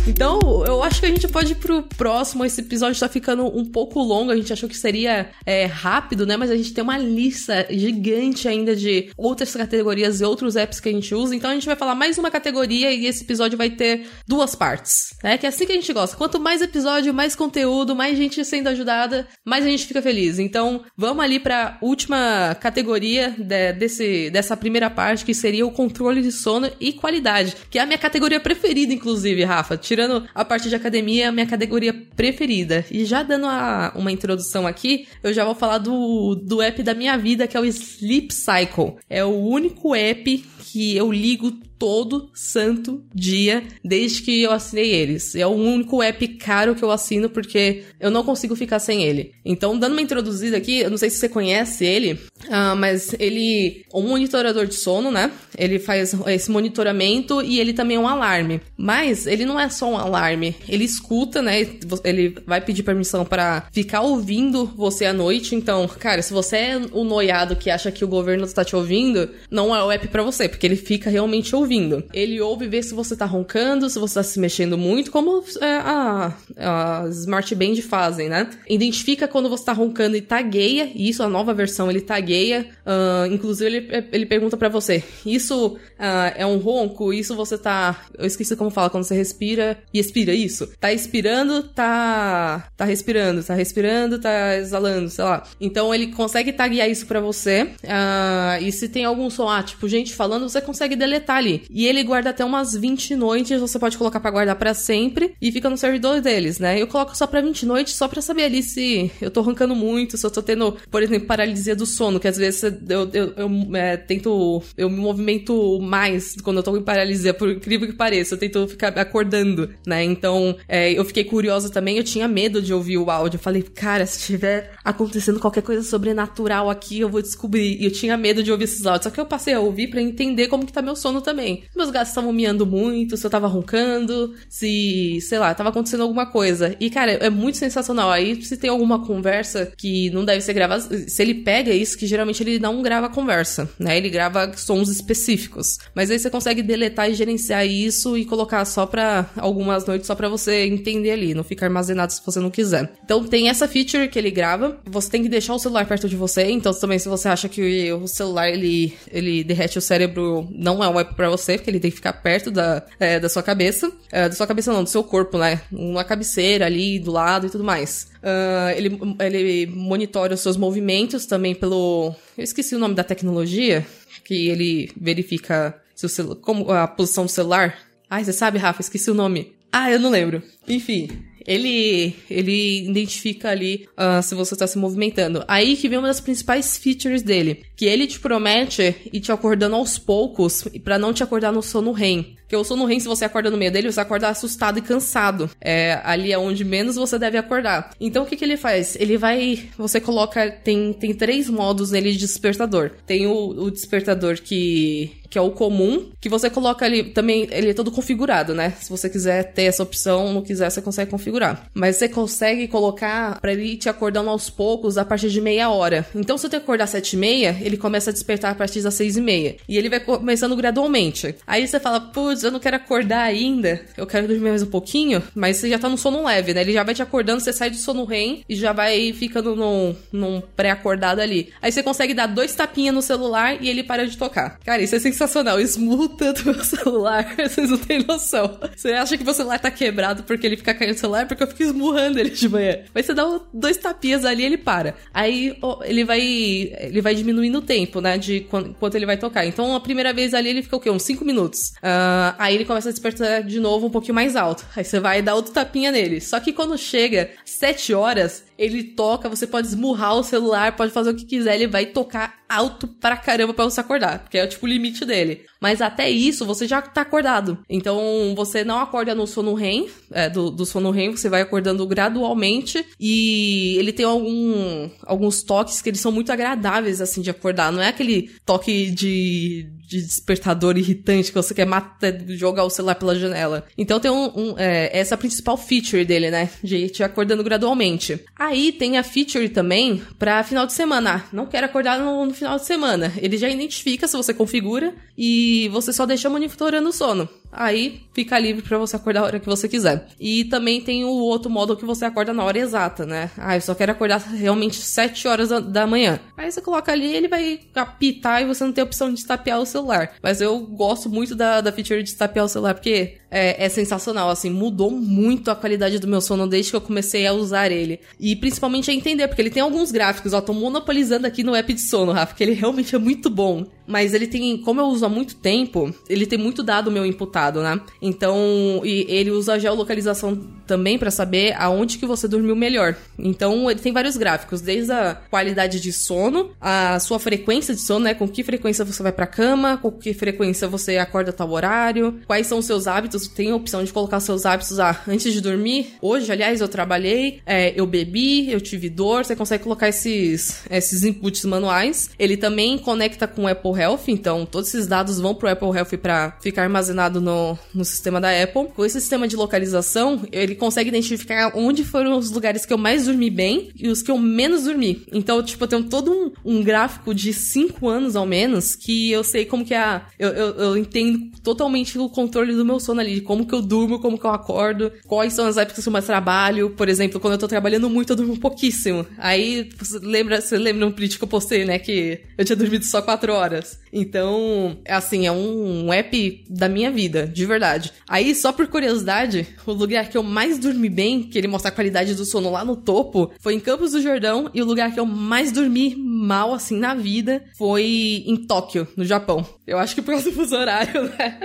Speaker 3: Então, eu acho que a gente pode ir pro próximo. Esse episódio tá ficando um pouco longo. A gente achou que seria é, rápido, né? Mas a gente tem uma lista gigante ainda de outras categorias e outros apps que a gente usa. Então a gente vai falar mais uma categoria e esse episódio vai ter duas partes. Né? Que é assim que a gente gosta. Quanto mais episódio, mais conteúdo, mais gente sendo ajudada, mais a gente fica feliz. Então, vamos ali pra última categoria de, desse, dessa primeira parte, que seria o controle de sono e qualidade. Que é a minha categoria preferida, inclusive, Rafa. Tirando a parte de academia a minha categoria preferida. E já dando a, uma introdução aqui, eu já vou falar do, do app da minha vida, que é o Sleep Cycle. É o único app que eu ligo todo santo dia desde que eu assinei eles. É o único app caro que eu assino porque eu não consigo ficar sem ele. Então, dando uma introduzida aqui, eu não sei se você conhece ele, uh, mas ele é um monitorador de sono, né? Ele faz esse monitoramento e ele também é um alarme. Mas ele não é só um alarme, ele escuta, né? Ele vai pedir permissão para ficar ouvindo você à noite. Então, cara, se você é o noiado que acha que o governo está te ouvindo, não é o app para você, porque ele fica realmente ouvindo ouvindo. Ele ouve ver se você tá roncando, se você tá se mexendo muito, como é, a, a Smart Band fazem, né? Identifica quando você tá roncando e tagueia, e isso a nova versão ele tagueia. Uh, inclusive ele, ele pergunta para você: isso uh, é um ronco? Isso você tá. Eu esqueci como fala quando você respira e expira isso. Tá expirando, tá. tá respirando, tá respirando, tá exalando, sei lá. Então ele consegue taguear isso para você. Uh, e se tem algum som, ah, tipo, gente falando, você consegue deletar ali. E ele guarda até umas 20 noites, você pode colocar para guardar para sempre e fica no servidor deles, né? Eu coloco só pra 20 noites, só pra saber ali se eu tô roncando muito, se eu tô tendo, por exemplo, paralisia do sono, que às vezes eu, eu, eu é, tento. Eu me movimento mais quando eu tô em paralisia, por incrível que pareça. Eu tento ficar acordando, né? Então, é, eu fiquei curiosa também, eu tinha medo de ouvir o áudio. Eu falei, cara, se tiver acontecendo qualquer coisa sobrenatural aqui, eu vou descobrir. E eu tinha medo de ouvir esses áudios. Só que eu passei a ouvir para entender como que tá meu sono também. Meus gatos estavam miando muito, se eu tava roncando, se, sei lá, tava acontecendo alguma coisa. E, cara, é muito sensacional. Aí, se tem alguma conversa que não deve ser gravada, se ele pega isso, que geralmente ele não grava conversa, né? Ele grava sons específicos. Mas aí você consegue deletar e gerenciar isso e colocar só pra algumas noites, só pra você entender ali, não ficar armazenado se você não quiser. Então, tem essa feature que ele grava. Você tem que deixar o celular perto de você. Então, também, se você acha que o celular ele, ele derrete o cérebro, não é um app pra você, porque ele tem que ficar perto da, é, da sua cabeça. É, da sua cabeça não, do seu corpo, né? Uma cabeceira ali do lado e tudo mais. Uh, ele, ele monitora os seus movimentos também pelo. Eu esqueci o nome da tecnologia, que ele verifica seu celu... como a posição do celular. Ai, você sabe, Rafa? Esqueci o nome. Ah, eu não lembro. Enfim, ele, ele identifica ali uh, se você está se movimentando. Aí que vem uma das principais features dele, que ele te promete ir te acordando aos poucos para não te acordar no sono REM. Porque o sono REM, se você acorda no meio dele, você acorda assustado e cansado. É, ali é onde menos você deve acordar. Então, o que, que ele faz? Ele vai... Você coloca... Tem, tem três modos nele de despertador. Tem o, o despertador que, que é o comum, que você coloca ali também, ele é todo configurado, né? Se você quiser ter essa opção, não quiser, você consegue configurar. Mas você consegue colocar para ele te acordando aos poucos a partir de meia hora. Então, se você acordar às sete e meia, ele começa a despertar a partir das seis e meia. E ele vai começando gradualmente. Aí você fala, putz, eu não quero acordar ainda, eu quero dormir mais um pouquinho, mas você já tá no sono leve, né? Ele já vai te acordando, você sai do sono REM e já vai ficando num, num pré-acordado ali. Aí você consegue dar dois tapinhas no celular e ele para de tocar. Cara, isso é sensacional. Esmurro tanto meu (laughs) celular, vocês não têm noção. Você acha que meu celular tá quebrado porque ele fica caindo no celular? Porque eu fico esmurrando ele de manhã. Mas você dá dois tapinhas ali ele para. Aí ele vai ele vai diminuindo o tempo, né? De quanto ele vai tocar. Então a primeira vez ali ele fica o quê? Uns 5 minutos. Uh, aí ele começa a despertar de novo um pouquinho mais alto. Aí você vai dar outro tapinha nele. Só que quando chega 7 horas, ele toca, você pode esmurrar o celular, pode fazer o que quiser, ele vai tocar alto pra caramba pra você acordar, porque é tipo o limite dele. Mas até isso, você já tá acordado. Então, você não acorda no sono REM, é, do, do sono REM, você vai acordando gradualmente e ele tem algum, alguns toques que eles são muito agradáveis, assim, de acordar. Não é aquele toque de, de despertador irritante que você quer matar, jogar o celular pela janela. Então tem um, um é, essa é a principal feature dele, né? De te acordando gradualmente. Aí tem a feature também para final de semana. Ah, não quero acordar no, no, final de semana. Ele já identifica se você configura e você só deixa monitorando o sono. Aí fica livre para você acordar a hora que você quiser. E também tem o outro modo que você acorda na hora exata, né? Ah, eu só quero acordar realmente 7 horas da manhã. Aí você coloca ali, ele vai apitar e você não tem opção de tapear o celular. Mas eu gosto muito da, da feature de tapear o celular, porque é, é, sensacional, assim, mudou muito a qualidade do meu sono desde que eu comecei a usar ele. E principalmente a entender, porque ele tem alguns gráficos, ó, tô monopolizando aqui no app de sono, Rafa, porque ele (laughs) realmente é muito bom. Mas ele tem, como eu uso há muito tempo, ele tem muito dado meu imputado, né? Então, e ele usa geolocalização também para saber aonde que você dormiu melhor. Então, ele tem vários gráficos, desde a qualidade de sono, a sua frequência de sono, né? Com que frequência você vai pra cama, com que frequência você acorda tal horário, quais são os seus hábitos, tem a opção de colocar seus hábitos ah, antes de dormir. Hoje, aliás, eu trabalhei, é, eu bebi, eu tive dor, você consegue colocar esses, esses inputs manuais. Ele também conecta com o Apple Health, então todos esses dados vão pro Apple Health para ficar armazenado no, no sistema da Apple. Com esse sistema de localização, ele consegue identificar onde foram os lugares que eu mais dormi bem e os que eu menos dormi. Então, tipo, eu tenho todo um, um gráfico de 5 anos ao menos que eu sei como que é a. Eu, eu, eu, entendo totalmente o controle do meu sono ali, de como que eu durmo, como que eu acordo, quais são as épocas que eu mais trabalho. Por exemplo, quando eu tô trabalhando muito, eu durmo pouquíssimo. Aí, você lembra, você lembra um print que eu postei, né? Que eu tinha dormido só 4 horas. Então, é assim, é um, um app da minha vida, de verdade. Aí, só por curiosidade, o lugar que eu mais dormi bem, que ele mostra a qualidade do sono lá no topo, foi em Campos do Jordão. E o lugar que eu mais dormi mal, assim, na vida, foi em Tóquio, no Japão. Eu acho que por causa (laughs) do fuso horário, né?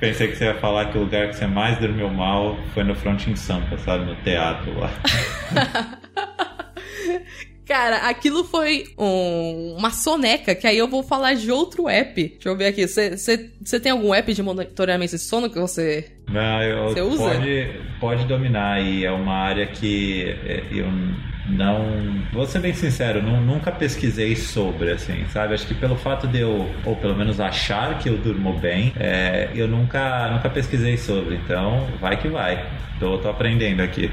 Speaker 2: Pensei que você ia falar que o lugar que você mais dormiu mal foi no Front em Sampa, sabe? No teatro lá. (laughs)
Speaker 3: Cara, aquilo foi um, uma soneca, que aí eu vou falar de outro app. Deixa eu ver aqui. Você tem algum app de monitoramento de sono que você,
Speaker 2: Não, eu,
Speaker 3: você usa?
Speaker 2: Pode, pode dominar e é uma área que é, eu não. Vou ser bem sincero, não, nunca pesquisei sobre, assim, sabe? Acho que pelo fato de eu, ou pelo menos achar que eu durmo bem, é, eu nunca, nunca pesquisei sobre. Então, vai que vai. Tô, tô aprendendo aqui.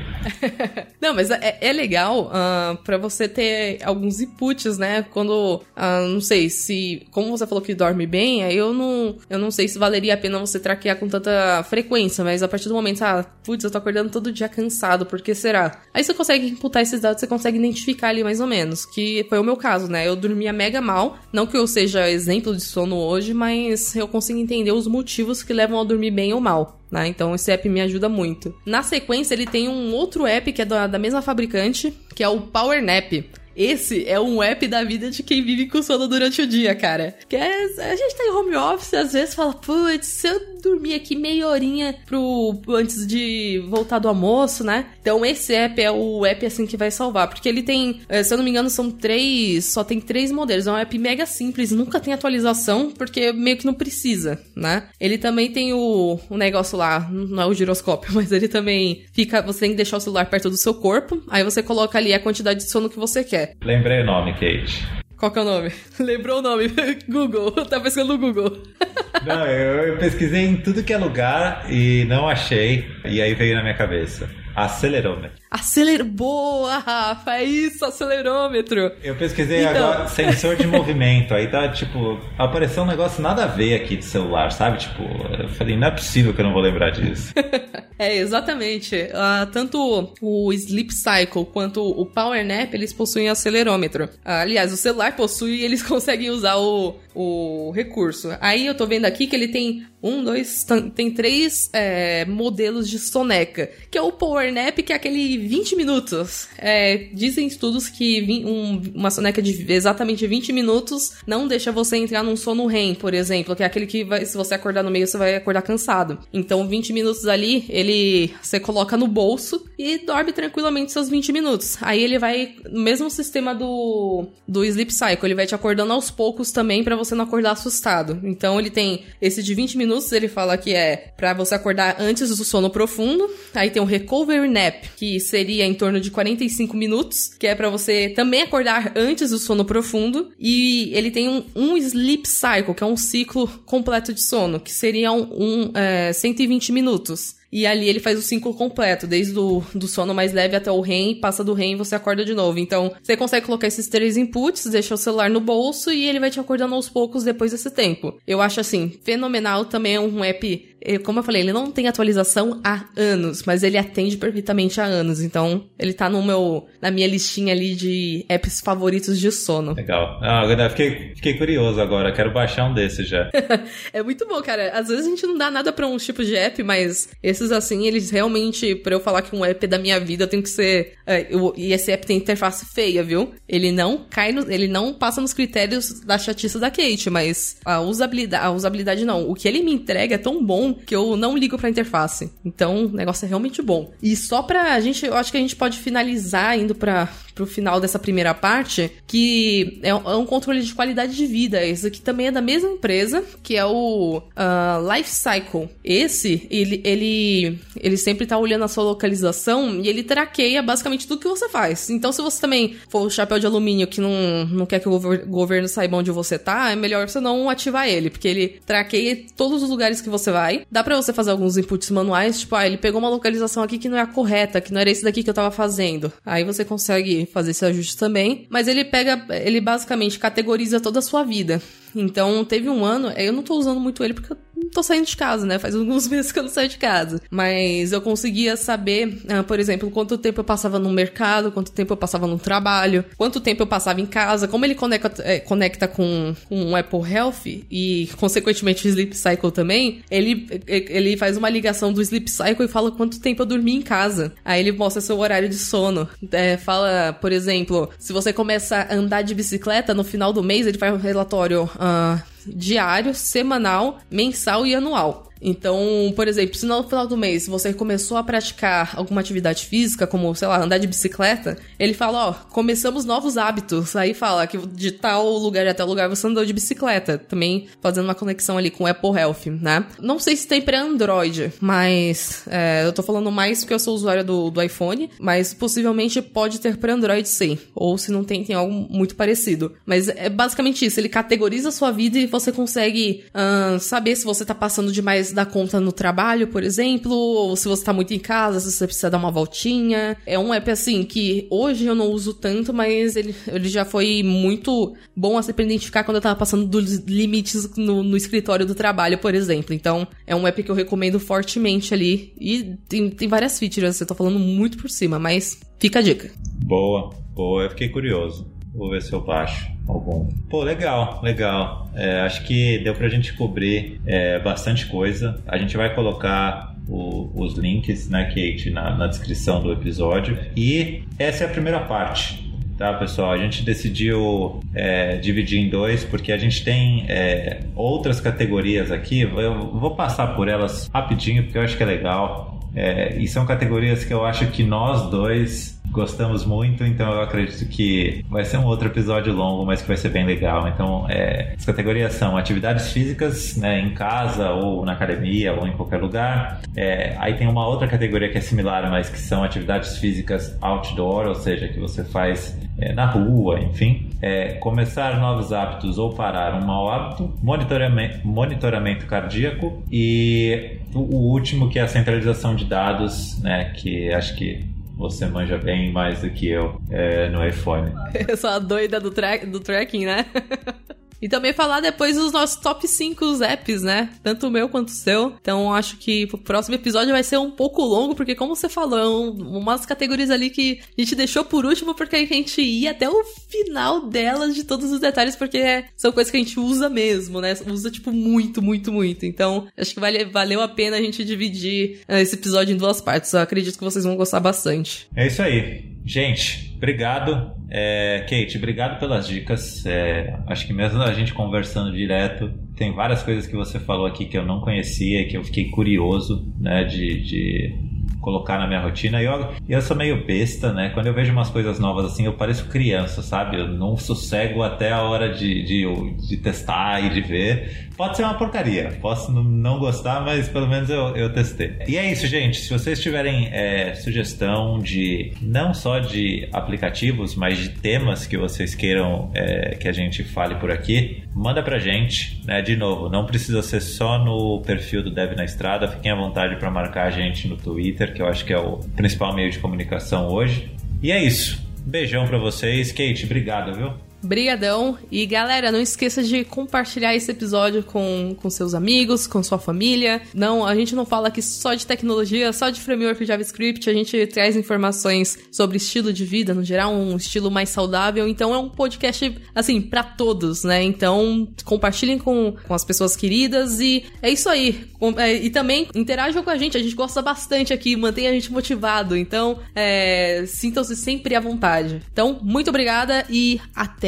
Speaker 2: (laughs)
Speaker 3: não, mas é, é legal uh, ah, para você ter alguns inputs, né? Quando, uh, não sei, se... Como você falou que dorme bem, aí eu não, eu não sei se valeria a pena você traquear com tanta frequência, mas a partir do momento, ah, putz, eu tô acordando todo dia cansado, por que será? Aí você consegue imputar esses dados, você consegue identificar ali mais ou menos, que foi o meu caso, né? Eu dormia mega mal, não que eu seja exemplo de sono hoje, mas eu consigo entender os motivos que levam a dormir bem ou mal. Né? Então esse app me ajuda muito. Na sequência, ele tem um outro app que é da, da mesma fabricante, que é o Power Nap. Esse é um app da vida de quem vive com sono durante o dia, cara. Que é, a gente tá em home office, às vezes fala, putz, se eu dormir aqui meia horinha pro, antes de voltar do almoço, né? Então esse app é o app assim que vai salvar, porque ele tem, eh, se eu não me engano, são três, só tem três modelos. É um app mega simples, nunca tem atualização, porque meio que não precisa, né? Ele também tem o, o negócio lá, não é o giroscópio, (laughs) mas ele também fica, você tem que deixar o celular perto do seu corpo, aí você coloca ali a quantidade de sono que você quer.
Speaker 2: Lembrei o nome, Kate.
Speaker 3: Qual que é o nome? (laughs) Lembrou o nome? (laughs) Google. Tá pesquisando no Google. (laughs)
Speaker 2: Não, eu, eu pesquisei em tudo que é lugar e não achei. E aí veio na minha cabeça. Acelerômetro.
Speaker 3: Aceler... Boa, Rafa, é isso, acelerômetro.
Speaker 2: Eu pesquisei então... agora sensor de movimento. Aí tá, tipo, apareceu um negócio nada a ver aqui de celular, sabe? Tipo, eu falei, não é possível que eu não vou lembrar disso. (laughs)
Speaker 3: é, exatamente. Uh, tanto o Sleep Cycle quanto o Power Nap, eles possuem acelerômetro. Uh, aliás, o celular possui e eles (laughs) conseguem usar o, o recurso. Aí eu tô vendo aqui que ele tem um, dois, tem três é, modelos de soneca, que é o Power Nap, que é aquele 20 minutos. É, dizem estudos que um, uma soneca de exatamente 20 minutos não deixa você entrar num sono REM, por exemplo, que é aquele que vai, se você acordar no meio, você vai acordar cansado. Então, 20 minutos ali, ele você coloca no bolso e dorme tranquilamente seus 20 minutos. Aí ele vai, no mesmo sistema do, do Sleep Cycle, ele vai te acordando aos poucos também para você não acordar assustado. Então, ele tem esse de 20 minutos, ele fala que é para você acordar antes do sono profundo. Aí tem o Recovery Nap, que seria em torno de 45 minutos, que é para você também acordar antes do sono profundo. E ele tem um, um Sleep Cycle, que é um ciclo completo de sono, que seria um, é, 120 minutos. E ali ele faz o ciclo completo, desde o do sono mais leve até o REM, passa do REM e você acorda de novo. Então, você consegue colocar esses três inputs, deixa o celular no bolso e ele vai te acordando aos poucos depois desse tempo. Eu acho assim, fenomenal também é um app como eu falei, ele não tem atualização há anos, mas ele atende perfeitamente há anos. Então, ele tá no meu, na minha listinha ali de apps favoritos de sono. (laughs)
Speaker 2: Legal. Ah, agora fiquei, fiquei curioso agora, quero baixar um desses já. (laughs)
Speaker 3: é muito bom, cara. Às vezes a gente não dá nada pra um tipo de app, mas esses assim, eles realmente, pra eu falar que um app é da minha vida, tem que ser. É, eu, e esse app tem interface feia, viu? Ele não cai no, ele não passa nos critérios da chatice da Kate, mas a usabilidade, a usabilidade não. O que ele me entrega é tão bom que eu não ligo pra interface. Então, o negócio é realmente bom. E só pra gente, eu acho que a gente pode finalizar indo pra, pro final dessa primeira parte, que é, é um controle de qualidade de vida. Esse aqui também é da mesma empresa, que é o uh, Life Cycle. Esse, ele, ele, ele sempre tá olhando a sua localização e ele traqueia basicamente tudo que você faz. Então, se você também for o chapéu de alumínio que não, não quer que o governo saiba onde você tá, é melhor você não ativar ele, porque ele traqueia todos os lugares que você vai dá para você fazer alguns inputs manuais, tipo, ah, ele pegou uma localização aqui que não é a correta, que não era esse daqui que eu tava fazendo. Aí você consegue fazer esse ajuste também, mas ele pega, ele basicamente categoriza toda a sua vida. Então, teve um ano, eu não tô usando muito ele porque eu não tô saindo de casa, né? Faz alguns (laughs) meses que eu não saio de casa. Mas eu conseguia saber, uh, por exemplo, quanto tempo eu passava no mercado, quanto tempo eu passava no trabalho, quanto tempo eu passava em casa, como ele conecta, é, conecta com, com o Apple Health e, consequentemente, o Sleep Cycle também, ele, ele faz uma ligação do Sleep Cycle e fala quanto tempo eu dormi em casa. Aí ele mostra seu horário de sono. É, fala, por exemplo, se você começa a andar de bicicleta, no final do mês ele faz um relatório uh, diário, semanal, mensal e anual. Então, por exemplo, se no final do mês você começou a praticar alguma atividade física, como, sei lá, andar de bicicleta, ele fala, ó, começamos novos hábitos. Aí fala que de tal lugar até lugar você andou de bicicleta. Também fazendo uma conexão ali com o Apple Health, né? Não sei se tem pra Android, mas é, eu tô falando mais porque eu sou usuária do, do iPhone, mas possivelmente pode ter pra Android sim. Ou se não tem, tem algo muito parecido. Mas é basicamente isso, ele categoriza a sua vida e você consegue uh, saber se você tá passando demais dar conta no trabalho, por exemplo, ou se você tá muito em casa, se você precisa dar uma voltinha. É um app assim que hoje eu não uso tanto, mas ele, ele já foi muito bom assim pra identificar quando eu tava passando dos limites no, no escritório do trabalho, por exemplo. Então, é um app que eu recomendo fortemente ali. E tem, tem várias features, eu tô falando muito por cima, mas fica a dica.
Speaker 2: Boa, boa, eu fiquei curioso. Vou ver se eu baixo algum. Pô, legal, legal. É, acho que deu pra gente cobrir é, bastante coisa. A gente vai colocar o, os links, né, Kate, na, na descrição do episódio. E essa é a primeira parte tá, pessoal? A gente decidiu é, dividir em dois porque a gente tem é, outras categorias aqui. Eu vou passar por elas rapidinho porque eu acho que é legal. É, e são categorias que eu acho que nós dois gostamos muito, então eu acredito que vai ser um outro episódio longo, mas que vai ser bem legal. Então, é, as categorias são atividades físicas, né, em casa ou na academia ou em qualquer lugar. É, aí tem uma outra categoria que é similar, mas que são atividades físicas outdoor, ou seja, que você faz é, na rua, enfim. É, começar novos hábitos ou parar um mau hábito, monitoramento, monitoramento cardíaco e o, o último que é a centralização de dados, né, que acho que você manja bem mais do que eu é, no iPhone. (laughs)
Speaker 3: Eu sou a doida do, tra do tracking, né? (laughs) E também falar depois dos nossos top 5 apps, né? Tanto o meu quanto o seu. Então acho que o próximo episódio vai ser um pouco longo, porque como você falou, é um, umas categorias ali que a gente deixou por último, porque a gente ia até o final delas de todos os detalhes, porque é, são coisas que a gente usa mesmo, né? Usa, tipo, muito, muito, muito. Então, acho que vale, valeu a pena a gente dividir uh, esse episódio em duas partes. Eu acredito que vocês vão gostar bastante.
Speaker 2: É isso aí. Gente, obrigado. É, Kate, obrigado pelas dicas. É, acho que mesmo a gente conversando direto, tem várias coisas que você falou aqui que eu não conhecia e que eu fiquei curioso né, de, de colocar na minha rotina. E eu, eu sou meio besta, né? Quando eu vejo umas coisas novas assim, eu pareço criança, sabe? Eu não sossego até a hora de, de, de testar e de ver. Pode ser uma porcaria, posso não gostar, mas pelo menos eu, eu testei. E é isso, gente. Se vocês tiverem é, sugestão de não só de aplicativos, mas de temas que vocês queiram é, que a gente fale por aqui, manda pra gente. Né? De novo, não precisa ser só no perfil do Dev na Estrada. Fiquem à vontade para marcar a gente no Twitter, que eu acho que é o principal meio de comunicação hoje. E é isso. Beijão para vocês. Kate, obrigado, viu?
Speaker 3: Brigadão. E galera, não esqueça de compartilhar esse episódio com, com seus amigos, com sua família. Não, a gente não fala aqui só de tecnologia, só de framework JavaScript. A gente traz informações sobre estilo de vida no geral, um estilo mais saudável. Então é um podcast, assim, para todos, né? Então compartilhem com, com as pessoas queridas e é isso aí. É, e também interajam com a gente, a gente gosta bastante aqui, mantém a gente motivado. Então é, sintam-se sempre à vontade. Então, muito obrigada e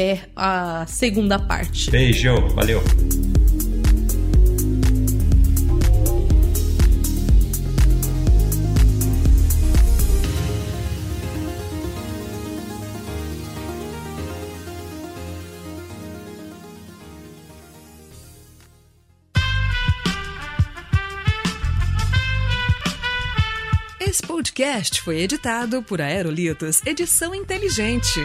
Speaker 3: até a segunda parte.
Speaker 2: Beijo, valeu!
Speaker 6: Esse podcast foi editado por Aerolitos Edição Inteligente.